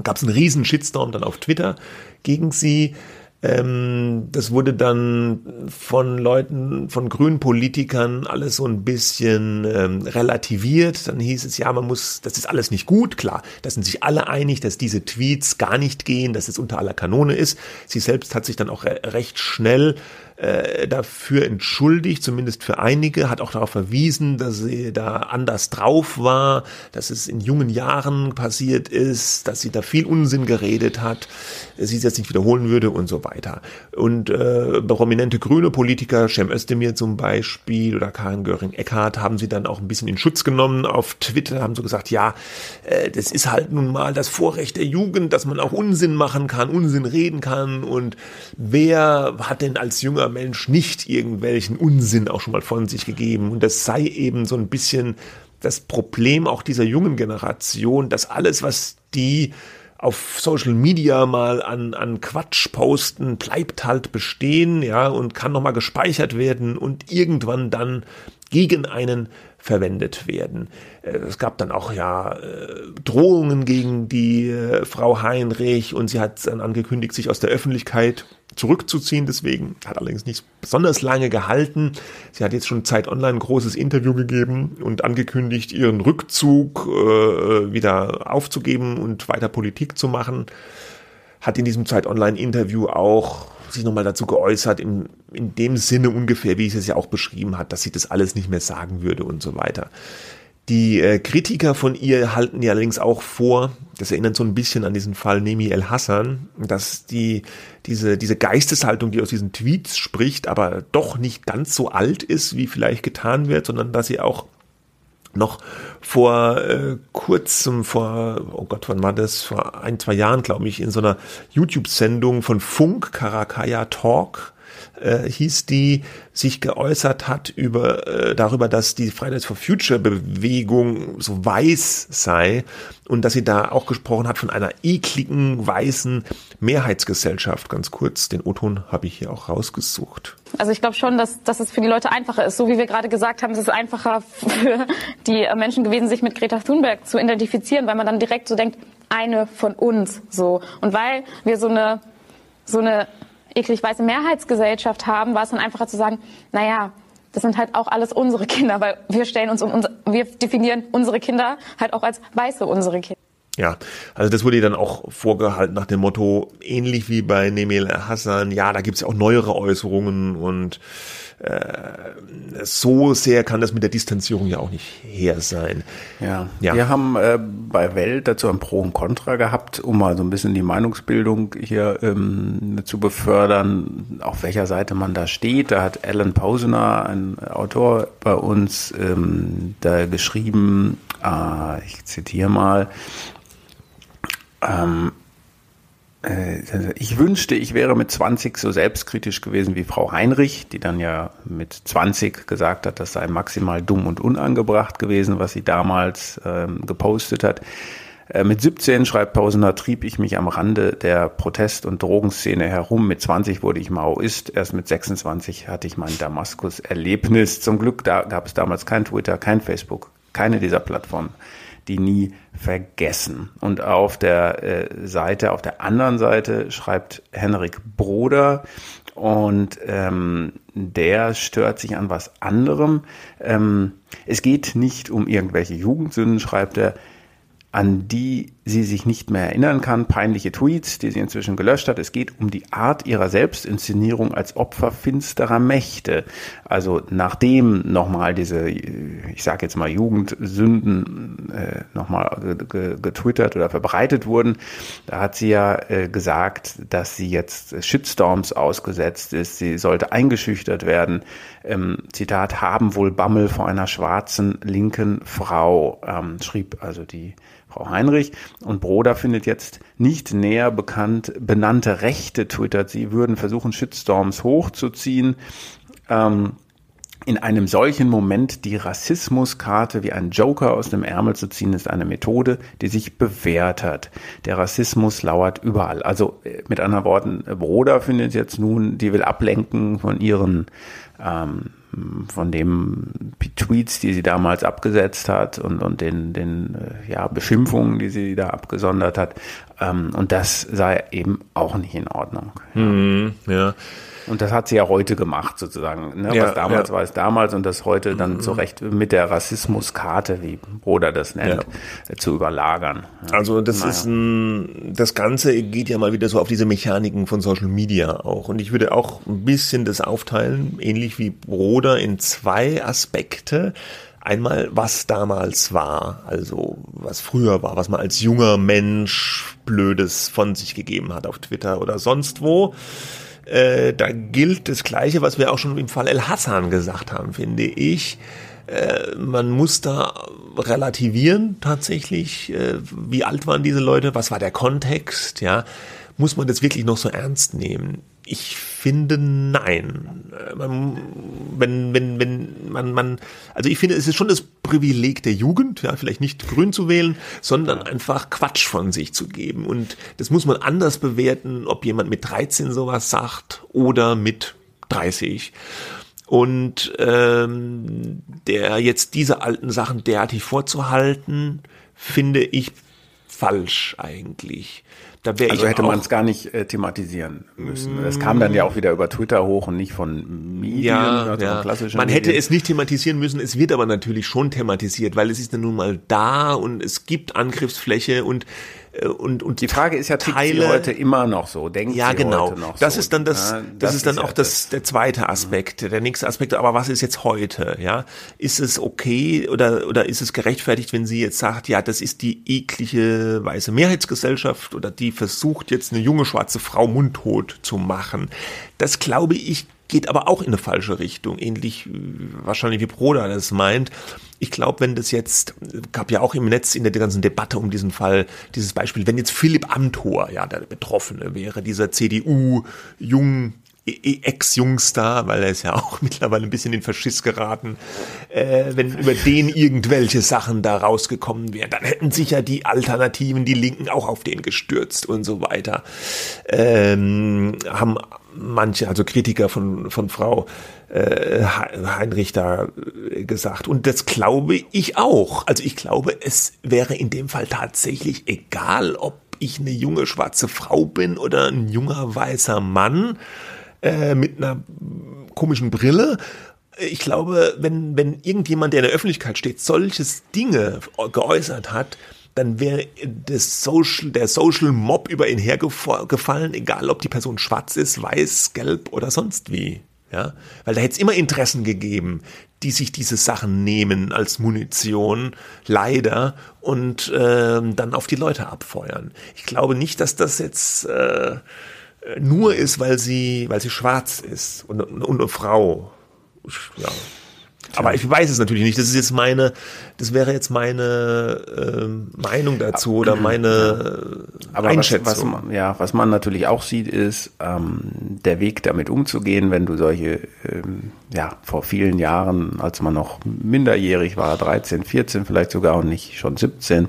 gab es einen riesen Shitstorm dann auf Twitter gegen sie. Ähm, das wurde dann von Leuten, von grünen Politikern alles so ein bisschen ähm, relativiert. Dann hieß es, ja, man muss, das ist alles nicht gut. Klar, da sind sich alle einig, dass diese Tweets gar nicht gehen, dass es unter aller Kanone ist. Sie selbst hat sich dann auch re recht schnell äh, dafür entschuldigt, zumindest für einige, hat auch darauf verwiesen, dass sie da anders drauf war, dass es in jungen Jahren passiert ist, dass sie da viel Unsinn geredet hat, sie es jetzt nicht wiederholen würde und so weiter. Und äh, prominente grüne Politiker, Cem Özdemir zum Beispiel oder Karin Göring-Eckardt, haben sie dann auch ein bisschen in Schutz genommen auf Twitter, haben so gesagt, ja, äh, das ist halt nun mal das Vorrecht der Jugend, dass man auch Unsinn machen kann, Unsinn reden kann und wer hat denn als junger junger Mensch nicht irgendwelchen Unsinn auch schon mal von sich gegeben. Und das sei eben so ein bisschen das Problem auch dieser jungen Generation, dass alles, was die auf Social Media mal an, an Quatsch posten, bleibt halt bestehen, ja, und kann nochmal gespeichert werden und irgendwann dann gegen einen verwendet werden. Äh, es gab dann auch ja äh, Drohungen gegen die äh, Frau Heinrich und sie hat dann angekündigt, sich aus der Öffentlichkeit zurückzuziehen. Deswegen hat allerdings nicht besonders lange gehalten. Sie hat jetzt schon Zeit Online ein großes Interview gegeben und angekündigt, ihren Rückzug äh, wieder aufzugeben und weiter Politik zu machen. Hat in diesem Zeit Online Interview auch sich nochmal dazu geäußert, in, in dem Sinne ungefähr, wie ich es ja auch beschrieben hat, dass sie das alles nicht mehr sagen würde und so weiter. Die äh, Kritiker von ihr halten ja allerdings auch vor, das erinnert so ein bisschen an diesen Fall Nemi El Hassan, dass die, diese, diese Geisteshaltung, die aus diesen Tweets spricht, aber doch nicht ganz so alt ist, wie vielleicht getan wird, sondern dass sie auch noch vor äh, kurzem, vor, oh Gott, wann war das? Vor ein, zwei Jahren, glaube ich, in so einer YouTube-Sendung von Funk, Karakaya Talk, äh, hieß die, sich geäußert hat über äh, darüber, dass die Fridays for Future Bewegung so weiß sei und dass sie da auch gesprochen hat von einer ekligen weißen Mehrheitsgesellschaft. Ganz kurz, den O-Ton habe ich hier auch rausgesucht. Also ich glaube schon, dass, dass es für die Leute einfacher ist. So wie wir gerade gesagt haben, es ist einfacher für die Menschen gewesen, sich mit Greta Thunberg zu identifizieren, weil man dann direkt so denkt, eine von uns so. Und weil wir so eine so eine eklig weiße Mehrheitsgesellschaft haben, war es dann einfacher zu sagen, naja, das sind halt auch alles unsere Kinder, weil wir stellen uns um uns, wir definieren unsere Kinder halt auch als weiße unsere Kinder. Ja, also das wurde dann auch vorgehalten nach dem Motto, ähnlich wie bei Nemel Hassan, ja, da gibt's ja auch neuere Äußerungen und äh, so sehr kann das mit der Distanzierung ja auch nicht her sein. Ja, ja. wir haben äh, bei Welt dazu ein Pro und Contra gehabt, um mal so ein bisschen die Meinungsbildung hier ähm, zu befördern, auf welcher Seite man da steht. Da hat Alan Pausener, ein Autor bei uns, ähm, da geschrieben, äh, ich zitiere mal, ähm, äh, ich wünschte, ich wäre mit 20 so selbstkritisch gewesen wie Frau Heinrich, die dann ja mit 20 gesagt hat, das sei maximal dumm und unangebracht gewesen, was sie damals ähm, gepostet hat. Äh, mit 17, schreibt Pausener, trieb ich mich am Rande der Protest- und Drogenszene herum. Mit 20 wurde ich Maoist. Erst mit 26 hatte ich mein Damaskus-Erlebnis. Zum Glück da gab es damals kein Twitter, kein Facebook, keine dieser Plattformen die nie vergessen. Und auf der äh, Seite, auf der anderen Seite schreibt Henrik Broder und ähm, der stört sich an was anderem. Ähm, es geht nicht um irgendwelche Jugendsünden, schreibt er, an die sie sich nicht mehr erinnern kann, peinliche Tweets, die sie inzwischen gelöscht hat. Es geht um die Art ihrer Selbstinszenierung als Opfer finsterer Mächte. Also nachdem nochmal diese, ich sage jetzt mal Jugendsünden äh, nochmal getwittert oder verbreitet wurden, da hat sie ja äh, gesagt, dass sie jetzt Shitstorms ausgesetzt ist. Sie sollte eingeschüchtert werden. Ähm, Zitat, haben wohl Bammel vor einer schwarzen linken Frau, ähm, schrieb also die Frau Heinrich. Und Broder findet jetzt nicht näher bekannt benannte Rechte, twittert sie, würden versuchen, Shitstorms hochzuziehen. Ähm, in einem solchen Moment die Rassismuskarte wie ein Joker aus dem Ärmel zu ziehen, ist eine Methode, die sich bewährt hat. Der Rassismus lauert überall. Also äh, mit anderen Worten, Broder findet jetzt nun, die will ablenken von ihren ähm, von dem Tweets, die sie damals abgesetzt hat und, und den, den äh, ja, Beschimpfungen, die sie da abgesondert hat. Ähm, und das sei eben auch nicht in Ordnung. Ja. Mhm, ja. Und das hat sie ja heute gemacht, sozusagen. Ne? Ja, Was damals ja. war es damals und das heute dann mhm. zu Recht mit der Rassismuskarte, wie Bruder das nennt, ja. zu überlagern. Also das naja. ist ein, das Ganze geht ja mal wieder so auf diese Mechaniken von Social Media auch. Und ich würde auch ein bisschen das aufteilen, ähnlich wie Bruder, in zwei Aspekte. Einmal, was damals war, also was früher war, was man als junger Mensch Blödes von sich gegeben hat auf Twitter oder sonst wo. Äh, da gilt das Gleiche, was wir auch schon im Fall El Hassan gesagt haben, finde ich. Äh, man muss da relativieren tatsächlich, äh, wie alt waren diese Leute, was war der Kontext, ja. Muss man das wirklich noch so ernst nehmen? Ich finde nein. Man, wenn, wenn, wenn man, man, also ich finde, es ist schon das Privileg der Jugend, ja, vielleicht nicht grün zu wählen, sondern einfach Quatsch von sich zu geben. Und das muss man anders bewerten, ob jemand mit 13 sowas sagt oder mit 30. Und ähm, der jetzt diese alten Sachen derartig vorzuhalten, finde ich falsch eigentlich. Da also hätte man es gar nicht äh, thematisieren müssen. Es kam dann ja auch wieder über Twitter hoch und nicht von Medien, ja, also ja. Man hätte es nicht thematisieren müssen, es wird aber natürlich schon thematisiert, weil es ist dann nun mal da und es gibt Angriffsfläche und und, und die Frage ist ja, Teile sie heute immer noch so? Denkt ja, sie genau. heute noch das so? ist dann das, Ja, das, ist dann auch das, der zweite Aspekt, der nächste Aspekt. Aber was ist jetzt heute? Ja, ist es okay oder oder ist es gerechtfertigt, wenn sie jetzt sagt, ja, das ist die eklige weiße Mehrheitsgesellschaft oder die versucht jetzt eine junge schwarze Frau mundtot zu machen? Das glaube ich geht aber auch in eine falsche Richtung, ähnlich äh, wahrscheinlich wie Broda das meint. Ich glaube, wenn das jetzt, gab ja auch im Netz in der ganzen Debatte um diesen Fall dieses Beispiel, wenn jetzt Philipp Amthor, ja, der Betroffene wäre, dieser CDU-Jung, Ex-Jungstar, weil er ist ja auch mittlerweile ein bisschen in Faschiss geraten, äh, wenn über den irgendwelche Sachen da rausgekommen wären, dann hätten sich ja die Alternativen, die Linken auch auf den gestürzt und so weiter. Ähm, haben manche, also Kritiker von, von Frau äh, Heinrich da äh, gesagt. Und das glaube ich auch. Also ich glaube, es wäre in dem Fall tatsächlich egal, ob ich eine junge schwarze Frau bin oder ein junger weißer Mann äh, mit einer komischen Brille. Ich glaube, wenn, wenn irgendjemand, der in der Öffentlichkeit steht, solches Dinge geäußert hat, dann wäre das Social, der Social Mob über ihn hergefallen, egal ob die Person schwarz ist, weiß, gelb oder sonst wie. Ja, weil da hätte es immer Interessen gegeben, die sich diese Sachen nehmen als Munition, leider, und äh, dann auf die Leute abfeuern. Ich glaube nicht, dass das jetzt äh, nur ist, weil sie, weil sie schwarz ist und, und eine Frau. Ja. Aber ich weiß es natürlich nicht. Das ist jetzt meine, das wäre jetzt meine äh, Meinung dazu oder meine Aber Einschätzung. Was, was man, ja, was man natürlich auch sieht, ist ähm, der Weg damit umzugehen, wenn du solche, ähm, ja, vor vielen Jahren, als man noch minderjährig war, 13, 14 vielleicht sogar und nicht schon 17,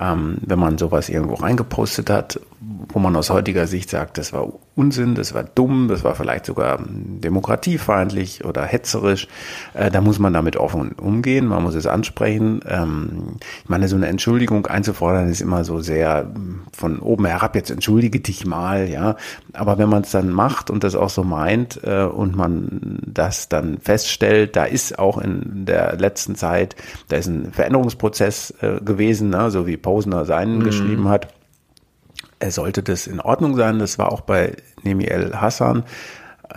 ähm, wenn man sowas irgendwo reingepostet hat, wo man aus heutiger Sicht sagt, das war Unsinn, das war dumm, das war vielleicht sogar demokratiefeindlich oder hetzerisch, äh, da muss man damit offen umgehen, man muss es ansprechen. Ähm, ich meine, so eine Entschuldigung einzufordern ist immer so sehr von oben herab, jetzt entschuldige dich mal, ja. Aber wenn man es dann macht und das auch so meint äh, und man das dann feststellt, da ist auch in der letzten Zeit, da ist ein Veränderungsprozess äh, gewesen, ne, so wie Posner seinen mhm. geschrieben hat sollte das in Ordnung sein. Das war auch bei Nemi El Hassan,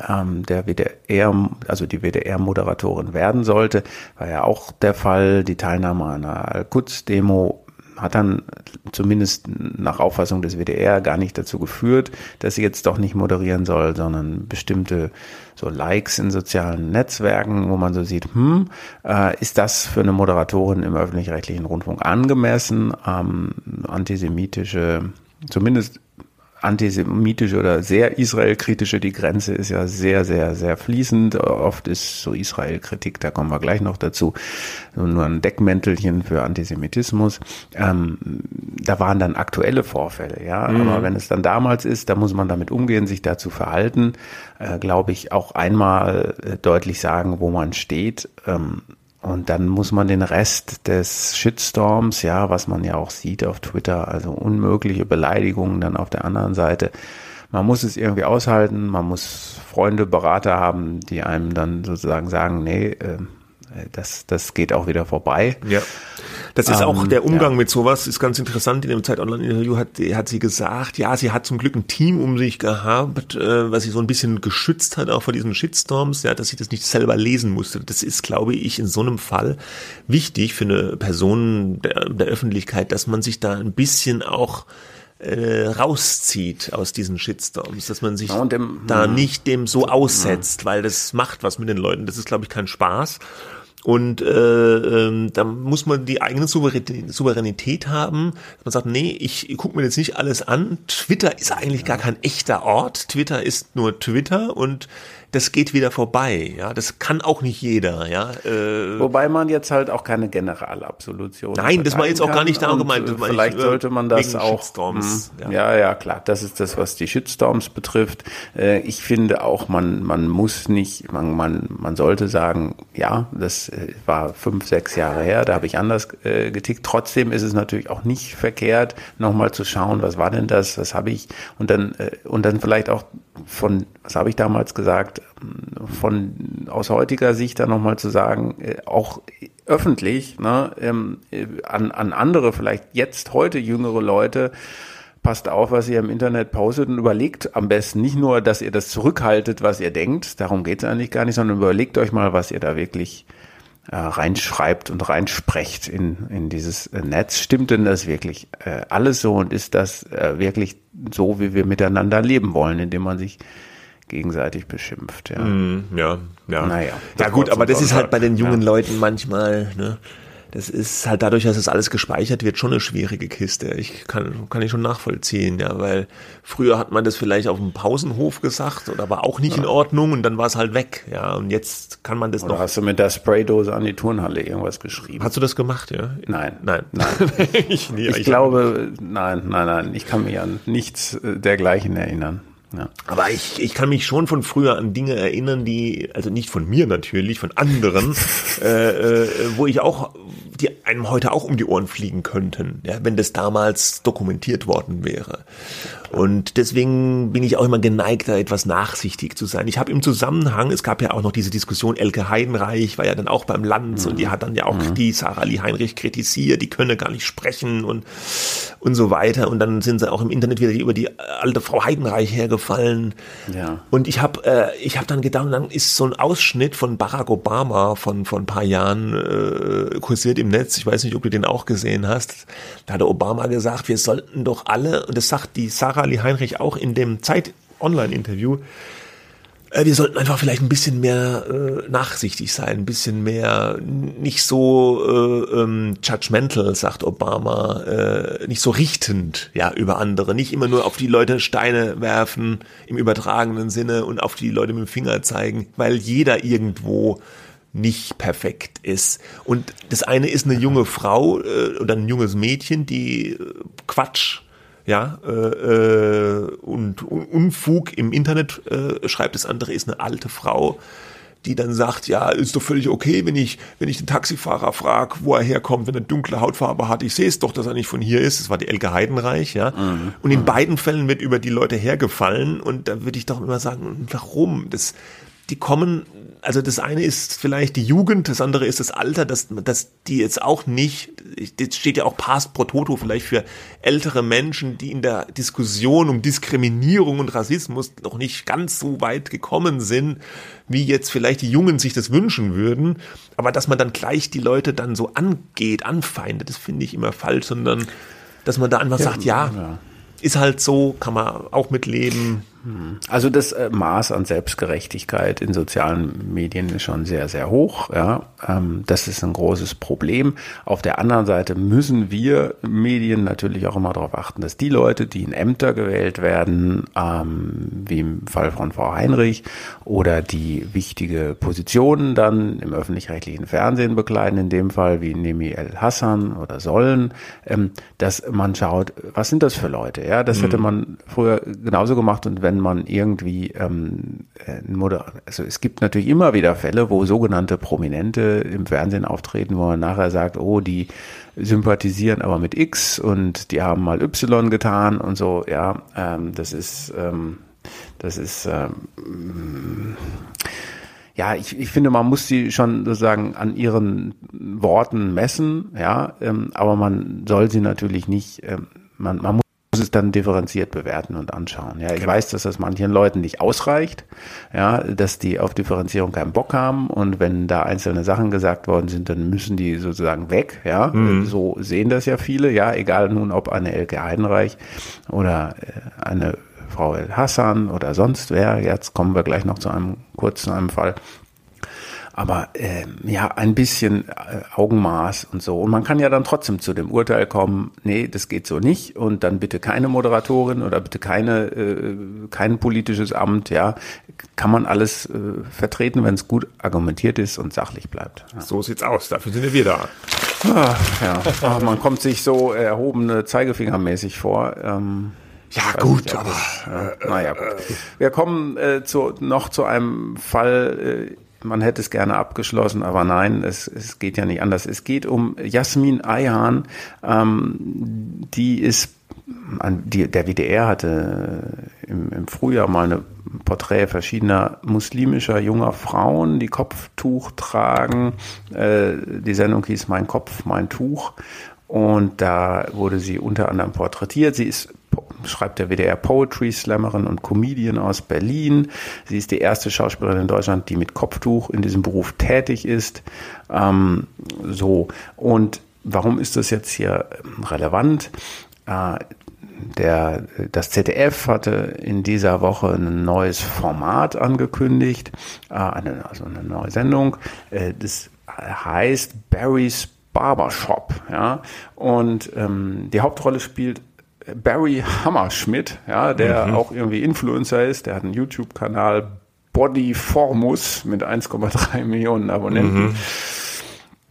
ähm, der WDR, also die WDR-Moderatorin werden sollte, war ja auch der Fall. Die Teilnahme an einer Al-Quds-Demo hat dann zumindest nach Auffassung des WDR gar nicht dazu geführt, dass sie jetzt doch nicht moderieren soll, sondern bestimmte so Likes in sozialen Netzwerken, wo man so sieht, hm, äh, ist das für eine Moderatorin im öffentlich-rechtlichen Rundfunk angemessen? Ähm, antisemitische zumindest antisemitische oder sehr israelkritische, die Grenze ist ja sehr, sehr, sehr fließend. Oft ist so Israel-Kritik, da kommen wir gleich noch dazu, nur ein Deckmäntelchen für Antisemitismus. Ähm, da waren dann aktuelle Vorfälle, ja. Mhm. Aber wenn es dann damals ist, da muss man damit umgehen, sich dazu verhalten, äh, glaube ich, auch einmal äh, deutlich sagen, wo man steht. Ähm, und dann muss man den Rest des Shitstorms, ja, was man ja auch sieht auf Twitter, also unmögliche Beleidigungen dann auf der anderen Seite. Man muss es irgendwie aushalten, man muss Freunde, Berater haben, die einem dann sozusagen sagen, nee, äh, das, das geht auch wieder vorbei. Ja. Das ist ähm, auch der Umgang ja. mit sowas, ist ganz interessant. In dem Zeit Online-Interview hat, hat sie gesagt, ja, sie hat zum Glück ein Team um sich gehabt, äh, was sie so ein bisschen geschützt hat, auch vor diesen Shitstorms, ja, dass sie das nicht selber lesen musste. Das ist, glaube ich, in so einem Fall wichtig für eine Person der, der Öffentlichkeit, dass man sich da ein bisschen auch äh, rauszieht aus diesen Shitstorms, dass man sich dem, da hm. nicht dem so aussetzt, weil das macht was mit den Leuten. Das ist, glaube ich, kein Spaß. Und äh, ähm, da muss man die eigene Souveränität haben. Man sagt, nee, ich gucke mir jetzt nicht alles an. Twitter ist eigentlich gar kein echter Ort. Twitter ist nur Twitter und das geht wieder vorbei. Ja, das kann auch nicht jeder. Ja, äh, wobei man jetzt halt auch keine Generalabsolution. Nein, das war jetzt auch gar nicht da gemeint. Vielleicht ich, sollte man das auch. Shitstorms, mh, hm, ja. ja, ja, klar. Das ist das, was die Shitstorms betrifft. Äh, ich finde auch, man man muss nicht, man man man sollte sagen, ja, das äh, war fünf, sechs Jahre her. Da habe ich anders äh, getickt. Trotzdem ist es natürlich auch nicht verkehrt, nochmal zu schauen, was war denn das, was habe ich und dann äh, und dann vielleicht auch von, was habe ich damals gesagt, von aus heutiger Sicht dann nochmal zu sagen, äh, auch öffentlich ne, ähm, an, an andere, vielleicht jetzt heute jüngere Leute, passt auf, was ihr im Internet postet und überlegt am besten nicht nur, dass ihr das zurückhaltet, was ihr denkt, darum geht es eigentlich gar nicht, sondern überlegt euch mal, was ihr da wirklich äh, reinschreibt und reinsprecht in, in dieses Netz. Stimmt denn das wirklich äh, alles so und ist das äh, wirklich so, wie wir miteinander leben wollen, indem man sich gegenseitig beschimpft? Ja, mm, ja. Ja, naja, ja gut, aber das ist halt bei den jungen ja. Leuten manchmal, ne? das ist halt dadurch, dass es alles gespeichert wird, schon eine schwierige Kiste. Ich kann, kann ich schon nachvollziehen, ja, weil früher hat man das vielleicht auf dem Pausenhof gesagt oder war auch nicht ja. in Ordnung und dann war es halt weg, ja, und jetzt kann man das oder noch. Hast du mit der Spraydose an die Turnhalle irgendwas geschrieben? Hast du das gemacht, ja? Nein. Nein. Nein. ich, ich, ich glaube, nein, nein, nein, ich kann mich an nichts äh, dergleichen erinnern. Ja. Aber ich, ich kann mich schon von früher an Dinge erinnern, die, also nicht von mir natürlich, von anderen, äh, äh, wo ich auch, die einem heute auch um die Ohren fliegen könnten, ja, wenn das damals dokumentiert worden wäre. Und deswegen bin ich auch immer geneigt, da etwas nachsichtig zu sein. Ich habe im Zusammenhang, es gab ja auch noch diese Diskussion, Elke Heidenreich war ja dann auch beim Lanz mhm. und die hat dann ja auch mhm. die Sarah Lee Heinrich kritisiert, die könne gar nicht sprechen und, und so weiter. Und dann sind sie auch im Internet wieder über die alte Frau Heidenreich hergefallen. Ja. Und ich habe äh, ich hab dann gedacht, dann ist so ein Ausschnitt von Barack Obama von, von ein paar Jahren äh, kursiert im Netz. Ich weiß nicht, ob du den auch gesehen hast. Da hat Obama gesagt, wir sollten doch alle, und das sagt die Sarah Lee Heinrich auch in dem Zeit-Online-Interview, äh, wir sollten einfach vielleicht ein bisschen mehr äh, nachsichtig sein, ein bisschen mehr nicht so äh, ähm, judgmental, sagt Obama, äh, nicht so richtend ja über andere, nicht immer nur auf die Leute Steine werfen im übertragenen Sinne und auf die Leute mit dem Finger zeigen, weil jeder irgendwo nicht perfekt ist. Und das eine ist eine junge Frau äh, oder ein junges Mädchen, die äh, Quatsch ja, äh, äh und Unfug im Internet äh, schreibt. Das andere ist eine alte Frau, die dann sagt, ja, ist doch völlig okay, wenn ich, wenn ich den Taxifahrer frage, wo er herkommt, wenn er dunkle Hautfarbe hat. Ich sehe es doch, dass er nicht von hier ist. Das war die Elke Heidenreich, ja. Mhm. Und in mhm. beiden Fällen wird über die Leute hergefallen. Und da würde ich doch immer sagen, warum? Das, die kommen also das eine ist vielleicht die Jugend, das andere ist das Alter, dass, dass die jetzt auch nicht, jetzt steht ja auch Past pro Toto vielleicht für ältere Menschen, die in der Diskussion um Diskriminierung und Rassismus noch nicht ganz so weit gekommen sind, wie jetzt vielleicht die Jungen sich das wünschen würden. Aber dass man dann gleich die Leute dann so angeht, anfeindet, das finde ich immer falsch, sondern dass man da einfach ja, sagt, ja, ja, ist halt so, kann man auch mitleben. Also das äh, Maß an Selbstgerechtigkeit in sozialen Medien ist schon sehr, sehr hoch. Ja, ähm, das ist ein großes Problem. Auf der anderen Seite müssen wir Medien natürlich auch immer darauf achten, dass die Leute, die in Ämter gewählt werden, ähm, wie im Fall von Frau Heinrich, oder die wichtige Positionen dann im öffentlich-rechtlichen Fernsehen bekleiden, in dem Fall wie Nemi El Hassan oder Sollen, ähm, dass man schaut, was sind das für Leute? Ja, das mhm. hätte man früher genauso gemacht und wenn wenn man irgendwie ähm, also es gibt natürlich immer wieder Fälle, wo sogenannte Prominente im Fernsehen auftreten, wo man nachher sagt, oh, die sympathisieren aber mit X und die haben mal Y getan und so, ja, ähm, das ist ähm, das ist ähm, ja, ich, ich finde, man muss sie schon sozusagen an ihren Worten messen, ja, ähm, aber man soll sie natürlich nicht, ähm, man, man muss muss es dann differenziert bewerten und anschauen. Ja, ich genau. weiß, dass das manchen Leuten nicht ausreicht, ja, dass die auf Differenzierung keinen Bock haben und wenn da einzelne Sachen gesagt worden sind, dann müssen die sozusagen weg, ja. Mhm. So sehen das ja viele, ja, egal nun ob eine Elke Heidenreich oder äh, eine Frau El Hassan oder sonst wer. Jetzt kommen wir gleich noch zu einem kurzen einem Fall aber äh, ja, ein bisschen äh, Augenmaß und so. Und man kann ja dann trotzdem zu dem Urteil kommen, nee, das geht so nicht und dann bitte keine Moderatorin oder bitte keine, äh, kein politisches Amt, ja. Kann man alles äh, vertreten, wenn es gut argumentiert ist und sachlich bleibt. Ja. So sieht's aus, dafür sind wir wieder. Ach, ja, Ach, man kommt sich so erhobene Zeigefingermäßig vor. Ähm, ja, gut, nicht, aber. Das, äh, naja, gut. Wir kommen äh, zu, noch zu einem Fall, äh, man hätte es gerne abgeschlossen, aber nein, es, es geht ja nicht anders. Es geht um Jasmin Ayhan, ähm, die ist die, der WDR hatte im, im Frühjahr mal ein Porträt verschiedener muslimischer junger Frauen, die Kopftuch tragen. Äh, die Sendung hieß Mein Kopf, mein Tuch. Und da wurde sie unter anderem porträtiert. Sie ist, schreibt der WDR Poetry Slammerin und Comedian aus Berlin. Sie ist die erste Schauspielerin in Deutschland, die mit Kopftuch in diesem Beruf tätig ist. Ähm, so. Und warum ist das jetzt hier relevant? Äh, der, das ZDF hatte in dieser Woche ein neues Format angekündigt, äh, eine, also eine neue Sendung. Äh, das heißt Barry's Barbershop. Ja? Und ähm, die Hauptrolle spielt Barry Hammerschmidt, ja, der mhm. auch irgendwie Influencer ist. Der hat einen YouTube-Kanal Bodyformus mit 1,3 Millionen Abonnenten. Mhm.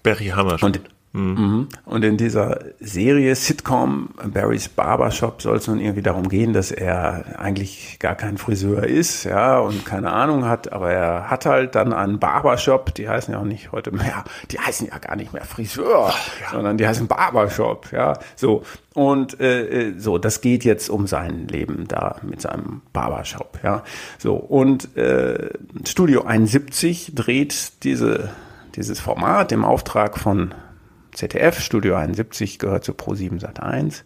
Barry Hammerschmidt. Und Mhm. Und in dieser Serie Sitcom Barry's Barbershop soll es nun irgendwie darum gehen, dass er eigentlich gar kein Friseur ist, ja, und keine Ahnung hat, aber er hat halt dann einen Barbershop, die heißen ja auch nicht heute mehr, die heißen ja gar nicht mehr Friseur, ja. sondern die heißen Barbershop, ja, so. Und äh, äh, so, das geht jetzt um sein Leben da mit seinem Barbershop, ja. So, und äh, Studio 71 dreht diese, dieses Format im Auftrag von ZDF, Studio 71 gehört zu Pro7 Sat 1.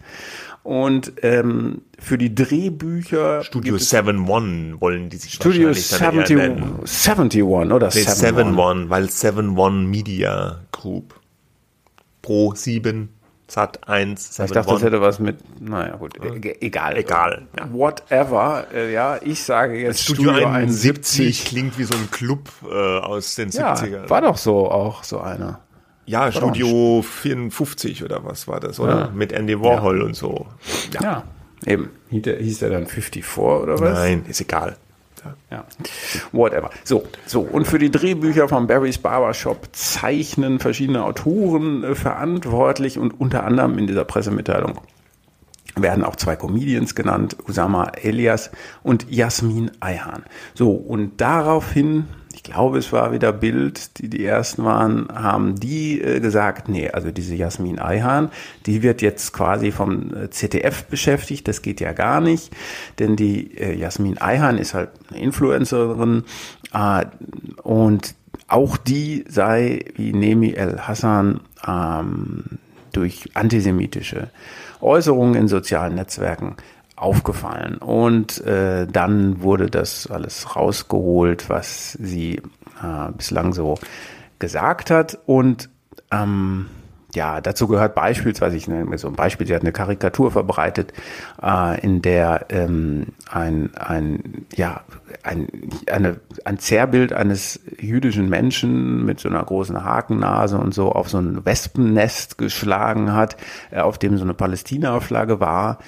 Und ähm, für die Drehbücher. Studio 71 wollen die sich Studio wahrscheinlich 70, 71 oder nee, 71, weil 71 Media Group. Pro 7 Sat 1. Ich dachte, das hätte was mit, naja gut, e egal. Egal. Ja. Whatever, äh, ja, ich sage jetzt Studio, Studio 71 klingt wie so ein Club äh, aus den 70ern. Ja, war doch so auch so einer. Ja, Studio 54 oder was war das, oder? Ja. Mit Andy Warhol ja. und so. Ja, ja eben. Hieß der dann 54 oder was? Nein, ist egal. Ja. Whatever. So, so. Und für die Drehbücher von Barry's Barbershop zeichnen verschiedene Autoren äh, verantwortlich und unter anderem in dieser Pressemitteilung werden auch zwei Comedians genannt, Usama Elias und Jasmin Ayhan. So, und daraufhin ich glaube, es war wieder Bild, die die ersten waren, haben die äh, gesagt, nee, also diese Jasmin Eihan, die wird jetzt quasi vom äh, ZDF beschäftigt, das geht ja gar nicht, denn die äh, Jasmin Eihan ist halt eine Influencerin äh, und auch die sei, wie Nemi El Hassan, ähm, durch antisemitische Äußerungen in sozialen Netzwerken aufgefallen. Und äh, dann wurde das alles rausgeholt, was sie äh, bislang so gesagt hat. Und ähm, ja, dazu gehört beispielsweise, ich nenne mir so ein Beispiel, sie hat eine Karikatur verbreitet, äh, in der ähm, ein, ein, ja, ein, eine, ein Zerrbild eines jüdischen Menschen mit so einer großen Hakennase und so auf so ein Wespennest geschlagen hat, äh, auf dem so eine Palästina-Flagge war.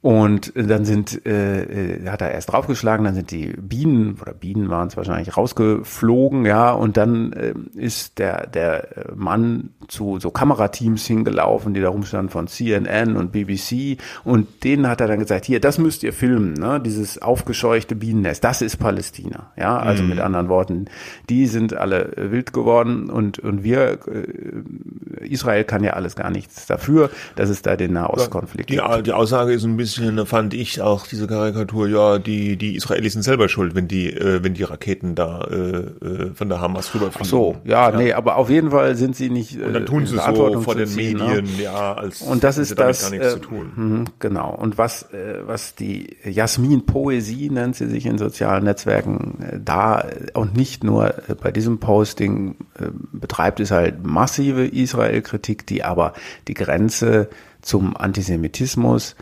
Und dann sind, äh, äh, hat er erst draufgeschlagen, dann sind die Bienen, oder Bienen waren es wahrscheinlich, rausgeflogen, ja, und dann äh, ist der, der Mann zu so Kamerateams hingelaufen, die da rumstanden von CNN und BBC, und denen hat er dann gesagt, hier, das müsst ihr filmen, ne, dieses aufgescheuchte Bienennest, das ist Palästina, ja, also mhm. mit anderen Worten, die sind alle wild geworden und, und wir, äh, Israel kann ja alles gar nichts dafür, dass es da den Nahostkonflikt die, gibt. Die Aussage ist ein bisschen bisschen fand ich auch diese Karikatur, ja, die, die Israelis sind selber schuld, wenn die, äh, wenn die Raketen da äh, äh von der Hamas rüberfliegen. Ach so, ja, ja, nee, aber auf jeden Fall sind sie nicht. Äh, und dann tun sie so vor den ziehen, ne? Medien, ne? ja, als und das ist das, gar nichts äh, zu tun. Mh, genau. Und was, äh, was die Jasmin Poesie nennt sie sich in sozialen Netzwerken äh, da und nicht nur äh, bei diesem Posting äh, betreibt, ist halt massive Israel-Kritik, die aber die Grenze zum Antisemitismus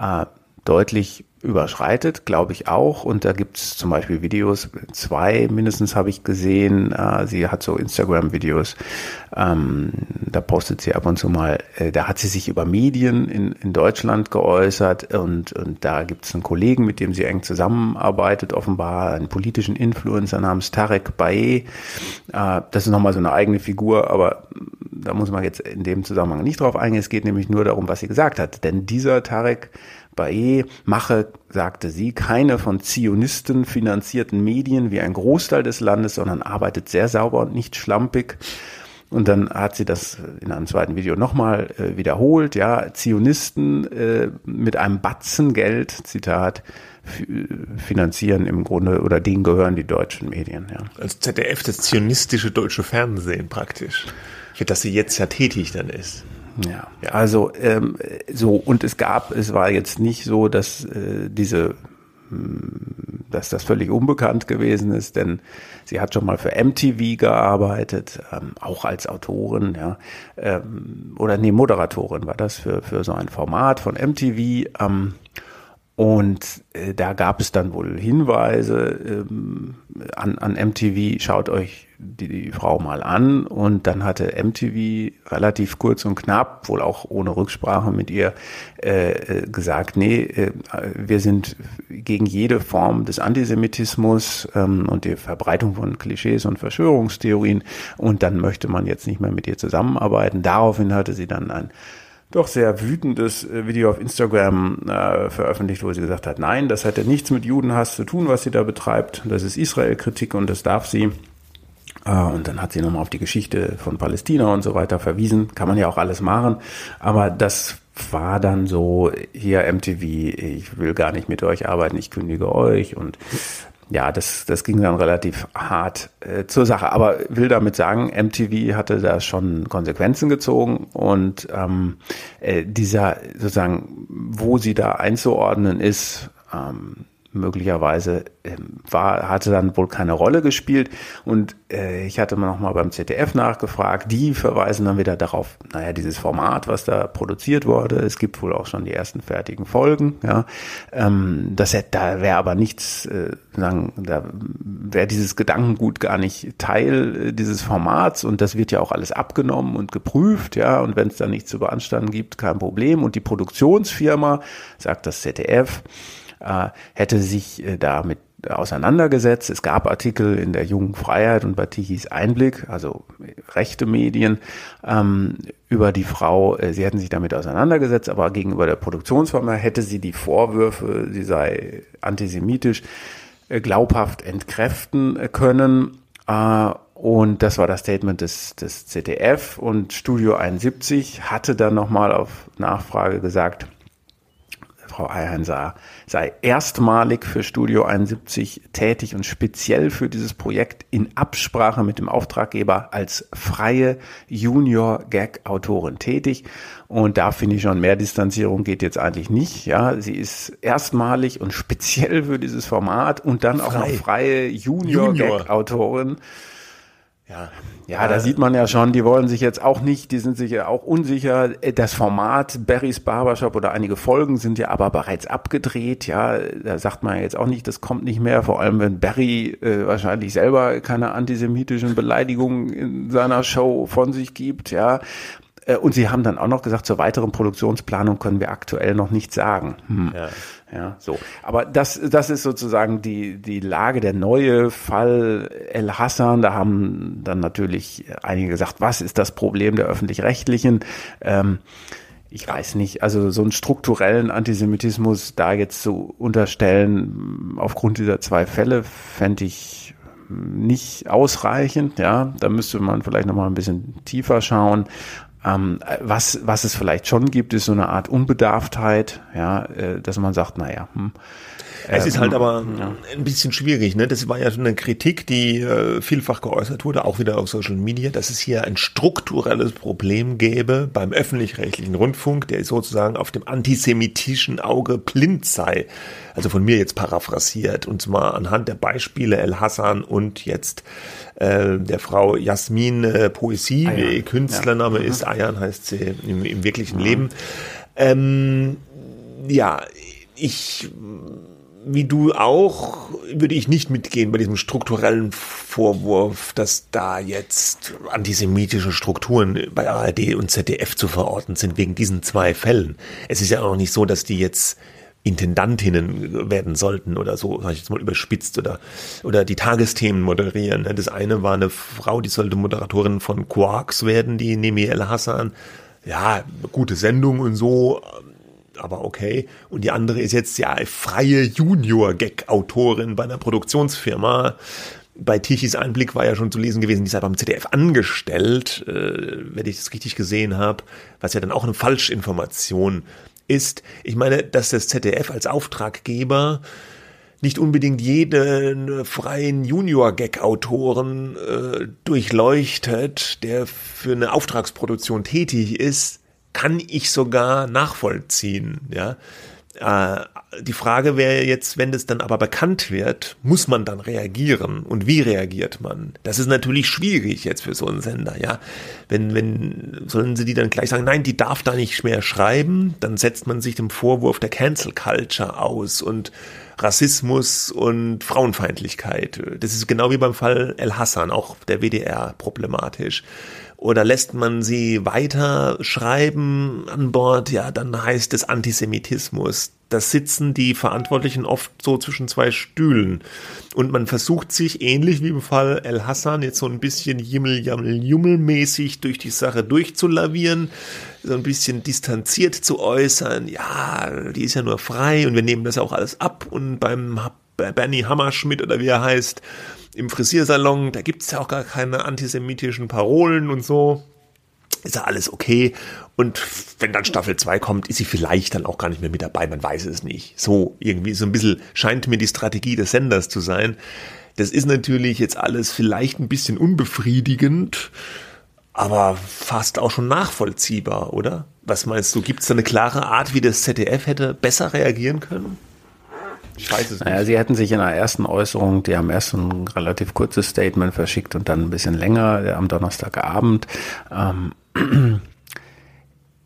äh, deutlich überschreitet, glaube ich auch. Und da gibt's zum Beispiel Videos, zwei mindestens habe ich gesehen. Äh, sie hat so Instagram-Videos, ähm, da postet sie ab und zu mal, äh, da hat sie sich über Medien in, in Deutschland geäußert und, und da gibt's einen Kollegen, mit dem sie eng zusammenarbeitet, offenbar einen politischen Influencer namens Tarek Bae. Äh, das ist nochmal so eine eigene Figur, aber da muss man jetzt in dem Zusammenhang nicht drauf eingehen. Es geht nämlich nur darum, was sie gesagt hat. Denn dieser Tarek Bae mache, sagte sie, keine von Zionisten finanzierten Medien wie ein Großteil des Landes, sondern arbeitet sehr sauber und nicht schlampig. Und dann hat sie das in einem zweiten Video nochmal äh, wiederholt, ja, Zionisten äh, mit einem Batzen Geld, Zitat, finanzieren im Grunde oder denen gehören die deutschen Medien. Ja. Als ZDF das zionistische deutsche Fernsehen praktisch, für das sie jetzt ja tätig dann ist. Ja, also ähm, so und es gab, es war jetzt nicht so, dass äh, diese hm, dass das völlig unbekannt gewesen ist, denn sie hat schon mal für MTV gearbeitet, ähm, auch als Autorin, ja, ähm, oder nee, Moderatorin war das für, für so ein Format von MTV. Ähm, und äh, da gab es dann wohl Hinweise ähm, an, an MTV, schaut euch die, die Frau mal an. Und dann hatte MTV relativ kurz und knapp, wohl auch ohne Rücksprache mit ihr, äh, äh, gesagt, nee, äh, wir sind gegen jede Form des Antisemitismus ähm, und die Verbreitung von Klischees und Verschwörungstheorien. Und dann möchte man jetzt nicht mehr mit ihr zusammenarbeiten. Daraufhin hatte sie dann ein doch sehr wütendes äh, Video auf Instagram äh, veröffentlicht, wo sie gesagt hat, nein, das hätte nichts mit Judenhass zu tun, was sie da betreibt. Das ist Israel-Kritik und das darf sie. Äh, und dann hat sie nochmal auf die Geschichte von Palästina und so weiter verwiesen. Kann man ja auch alles machen. Aber das war dann so, hier MTV, ich will gar nicht mit euch arbeiten, ich kündige euch und ja, das, das ging dann relativ hart äh, zur Sache. Aber will damit sagen, MTV hatte da schon Konsequenzen gezogen und ähm, äh, dieser sozusagen, wo sie da einzuordnen ist, ähm, möglicherweise ähm, war, hatte dann wohl keine Rolle gespielt. Und äh, ich hatte noch mal beim ZDF nachgefragt. Die verweisen dann wieder darauf, naja, dieses Format, was da produziert wurde. Es gibt wohl auch schon die ersten fertigen Folgen. Ja, ähm, das hätte, da wäre aber nichts, äh, sagen, da wäre dieses Gedankengut gar nicht Teil äh, dieses Formats. Und das wird ja auch alles abgenommen und geprüft. Ja, und wenn es da nichts zu beanstanden gibt, kein Problem. Und die Produktionsfirma sagt das ZDF äh, hätte sich äh, damit auseinandergesetzt. Es gab Artikel in der Jungen Freiheit und bei Tichys Einblick, also rechte Medien, ähm, über die Frau. Äh, sie hätten sich damit auseinandergesetzt, aber gegenüber der Produktionsfirma hätte sie die Vorwürfe, sie sei antisemitisch, äh, glaubhaft entkräften können. Äh, und das war das Statement des, des ZDF und Studio 71 hatte dann nochmal auf Nachfrage gesagt, Frau Eihan sah, sei erstmalig für Studio 71 tätig und speziell für dieses Projekt in Absprache mit dem Auftraggeber als freie Junior-Gag-Autorin tätig. Und da finde ich schon, mehr Distanzierung geht jetzt eigentlich nicht. Ja, sie ist erstmalig und speziell für dieses Format und dann Frei. auch noch freie Junior-Gag-Autorin. Junior. Ja, ja, da sieht man ja schon, die wollen sich jetzt auch nicht, die sind sich ja auch unsicher. Das Format Barrys Barbershop oder einige Folgen sind ja aber bereits abgedreht. Ja, da sagt man jetzt auch nicht, das kommt nicht mehr. Vor allem, wenn Barry äh, wahrscheinlich selber keine antisemitischen Beleidigungen in seiner Show von sich gibt. Ja, äh, und sie haben dann auch noch gesagt, zur weiteren Produktionsplanung können wir aktuell noch nichts sagen. Hm. Ja. Ja, so. Aber das, das ist sozusagen die, die Lage, der neue Fall El Hassan. Da haben dann natürlich einige gesagt, was ist das Problem der Öffentlich-Rechtlichen? Ähm, ich weiß nicht, also so einen strukturellen Antisemitismus da jetzt zu unterstellen, aufgrund dieser zwei Fälle, fände ich nicht ausreichend, ja, da müsste man vielleicht nochmal ein bisschen tiefer schauen. Ähm, was, was es vielleicht schon gibt, ist so eine Art Unbedarftheit, ja, äh, dass man sagt, naja, hm, es ist halt ähm, aber ja. ein bisschen schwierig. Ne? Das war ja schon eine Kritik, die äh, vielfach geäußert wurde, auch wieder auf Social Media, dass es hier ein strukturelles Problem gäbe beim öffentlich-rechtlichen Rundfunk, der sozusagen auf dem antisemitischen Auge blind sei. Also von mir jetzt paraphrasiert und zwar anhand der Beispiele El Hassan und jetzt äh, der Frau Jasmin äh, Poesie, Ayan. Künstlername ja. Mhm. ist, Ayan heißt sie im, im wirklichen mhm. Leben. Ähm, ja, ich wie du auch, würde ich nicht mitgehen bei diesem strukturellen Vorwurf, dass da jetzt antisemitische Strukturen bei ARD und ZDF zu verorten sind wegen diesen zwei Fällen. Es ist ja auch nicht so, dass die jetzt Intendantinnen werden sollten oder so, sag ich jetzt mal überspitzt oder, oder die Tagesthemen moderieren. Das eine war eine Frau, die sollte Moderatorin von Quarks werden, die Nemi El Hassan. Ja, gute Sendung und so, aber okay. Und die andere ist jetzt ja freie Junior-Gag-Autorin bei einer Produktionsfirma. bei Tichys Einblick war ja schon zu lesen gewesen, die ist ja beim ZDF angestellt, äh, wenn ich das richtig gesehen habe, was ja dann auch eine Falschinformation ist. Ich meine, dass das ZDF als Auftraggeber nicht unbedingt jeden freien Junior-Gag-Autoren äh, durchleuchtet, der für eine Auftragsproduktion tätig ist, kann ich sogar nachvollziehen. Ja, die Frage wäre jetzt, wenn das dann aber bekannt wird, muss man dann reagieren und wie reagiert man? Das ist natürlich schwierig jetzt für so einen Sender, ja. Wenn, wenn, sollen sie die dann gleich sagen, nein, die darf da nicht mehr schreiben, dann setzt man sich dem Vorwurf der Cancel Culture aus und Rassismus und Frauenfeindlichkeit. Das ist genau wie beim Fall El Hassan, auch der WDR problematisch. Oder lässt man sie weiter schreiben an Bord, ja, dann heißt es Antisemitismus. Das sitzen die Verantwortlichen oft so zwischen zwei Stühlen. Und man versucht sich ähnlich wie im Fall El Hassan jetzt so ein bisschen jimmel-jammel-jummel-mäßig durch die Sache durchzulavieren, so ein bisschen distanziert zu äußern. Ja, die ist ja nur frei und wir nehmen das auch alles ab. Und beim Bernie Hammerschmidt oder wie er heißt, im Frisiersalon, da gibt es ja auch gar keine antisemitischen Parolen und so. Ist ja alles okay. Und wenn dann Staffel 2 kommt, ist sie vielleicht dann auch gar nicht mehr mit dabei, man weiß es nicht. So irgendwie, so ein bisschen scheint mir die Strategie des Senders zu sein. Das ist natürlich jetzt alles vielleicht ein bisschen unbefriedigend, aber fast auch schon nachvollziehbar, oder? Was meinst du? Gibt es da eine klare Art, wie das ZDF hätte besser reagieren können? Ich weiß es naja, nicht. Sie hätten sich in der ersten Äußerung, die haben erst ein relativ kurzes Statement verschickt und dann ein bisschen länger äh, am Donnerstagabend. Ähm,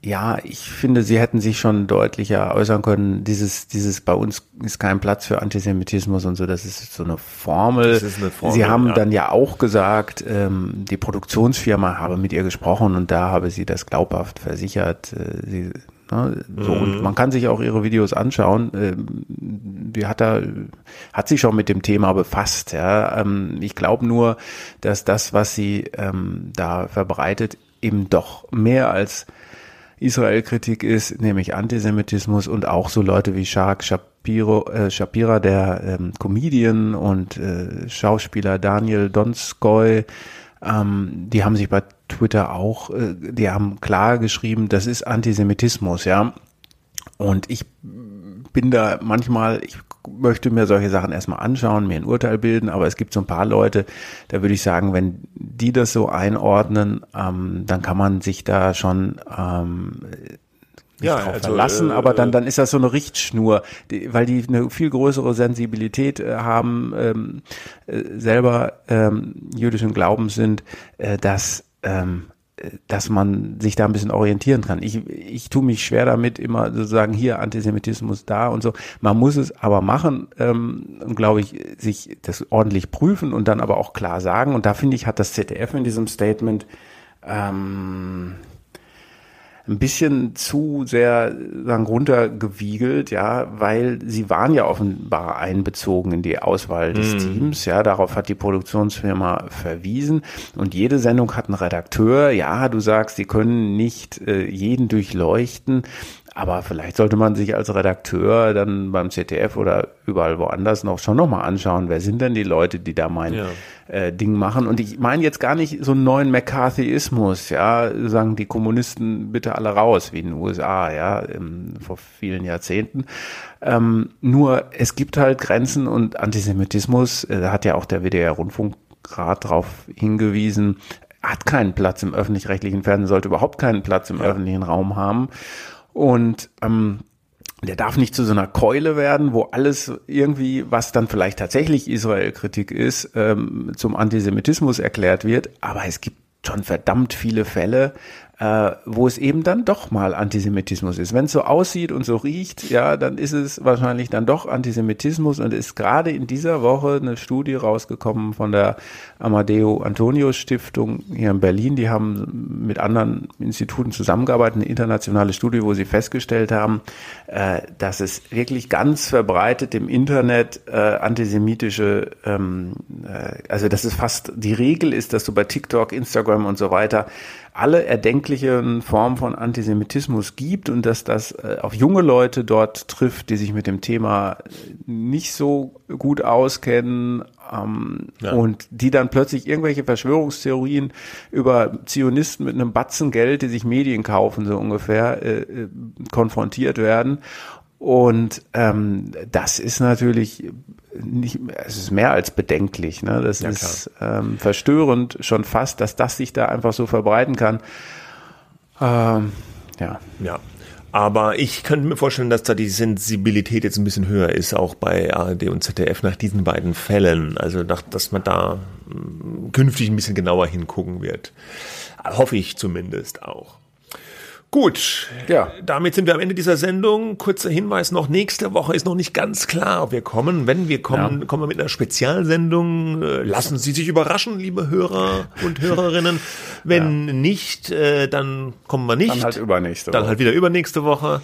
ja, ich finde, sie hätten sich schon deutlicher äußern können. Dieses, dieses bei uns ist kein Platz für Antisemitismus und so. Das ist so eine Formel. Eine Formel sie haben ja. dann ja auch gesagt, ähm, die Produktionsfirma habe mit ihr gesprochen und da habe sie das glaubhaft versichert. Äh, sie Ne? So, mhm. Und man kann sich auch ihre Videos anschauen. Ähm, die hat da, hat sich schon mit dem Thema befasst. Ja. Ähm, ich glaube nur, dass das, was sie ähm, da verbreitet, eben doch mehr als Israel-Kritik ist, nämlich Antisemitismus und auch so Leute wie Shark Shapiro, äh, Shapira, der ähm, Comedian und äh, Schauspieler Daniel Donskoy, ähm, die haben sich bei Twitter auch, äh, die haben klar geschrieben, das ist Antisemitismus, ja. Und ich bin da manchmal, ich möchte mir solche Sachen erstmal anschauen, mir ein Urteil bilden, aber es gibt so ein paar Leute, da würde ich sagen, wenn die das so einordnen, ähm, dann kann man sich da schon ähm, ja, drauf also, verlassen, äh, aber dann, dann ist das so eine Richtschnur, die, weil die eine viel größere Sensibilität äh, haben, ähm, äh, selber ähm, jüdischen Glaubens sind, äh, dass ähm, dass man sich da ein bisschen orientieren kann. Ich, ich tue mich schwer damit, immer sozusagen hier Antisemitismus da und so. Man muss es aber machen ähm, und glaube ich, sich das ordentlich prüfen und dann aber auch klar sagen. Und da finde ich, hat das ZDF in diesem Statement ähm, ein bisschen zu sehr sagen, runtergewiegelt, ja, weil sie waren ja offenbar einbezogen in die Auswahl des mm. Teams, ja, darauf hat die Produktionsfirma verwiesen und jede Sendung hat einen Redakteur, ja, du sagst, sie können nicht äh, jeden durchleuchten, aber vielleicht sollte man sich als Redakteur dann beim ZDF oder überall woanders noch schon nochmal anschauen, wer sind denn die Leute, die da mein ja. äh, Ding machen. Und ich meine jetzt gar nicht so einen neuen McCarthyismus, ja, sagen die Kommunisten bitte alle raus, wie in den USA, ja, im, vor vielen Jahrzehnten. Ähm, nur es gibt halt Grenzen und Antisemitismus, äh, da hat ja auch der WDR-Rundfunkrat darauf hingewiesen, hat keinen Platz im öffentlich-rechtlichen Fernsehen, sollte überhaupt keinen Platz im ja. öffentlichen Raum haben. Und ähm, der darf nicht zu so einer Keule werden, wo alles irgendwie, was dann vielleicht tatsächlich Israel-Kritik ist, ähm, zum Antisemitismus erklärt wird. Aber es gibt schon verdammt viele Fälle, äh, wo es eben dann doch mal Antisemitismus ist. Wenn es so aussieht und so riecht, ja, dann ist es wahrscheinlich dann doch Antisemitismus und ist gerade in dieser Woche eine Studie rausgekommen von der Amadeo Antonio Stiftung hier in Berlin. Die haben mit anderen Instituten zusammengearbeitet, eine internationale Studie, wo sie festgestellt haben, äh, dass es wirklich ganz verbreitet im Internet äh, antisemitische, ähm, äh, also dass es fast die Regel ist, dass du bei TikTok, Instagram und so weiter alle erdenklichen Formen von Antisemitismus gibt und dass das äh, auf junge Leute dort trifft, die sich mit dem Thema nicht so gut auskennen ähm, ja. und die dann plötzlich irgendwelche Verschwörungstheorien über Zionisten mit einem Batzen Geld, die sich Medien kaufen, so ungefähr, äh, äh konfrontiert werden. Und ähm, das ist natürlich nicht, es ist mehr als bedenklich. Ne? Das ja, ist ähm, verstörend schon fast, dass das sich da einfach so verbreiten kann. Ähm, ja. Ja. Aber ich könnte mir vorstellen, dass da die Sensibilität jetzt ein bisschen höher ist, auch bei ARD und ZDF nach diesen beiden Fällen. Also, dass man da hm, künftig ein bisschen genauer hingucken wird. Hoffe ich zumindest auch. Gut, ja. damit sind wir am Ende dieser Sendung. Kurzer Hinweis noch, nächste Woche ist noch nicht ganz klar, ob wir kommen. Wenn wir kommen, ja. kommen wir mit einer Spezialsendung. Äh, lassen Sie sich überraschen, liebe Hörer und Hörerinnen. Wenn ja. nicht, äh, dann kommen wir nicht. Dann halt übernächste Woche. Dann halt wieder übernächste Woche.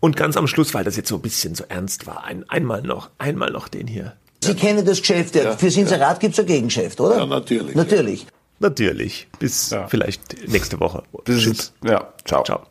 Und ganz am Schluss, weil das jetzt so ein bisschen so ernst war, ein, einmal noch, einmal noch den hier. Sie kennen das Geschäft, ja. Fürs Inserat gibt es ein Gegengeschäft, oder? Ja, natürlich. Natürlich. Natürlich. Bis vielleicht nächste Woche. Bis, Tschüss. Ja, ciao. Ciao.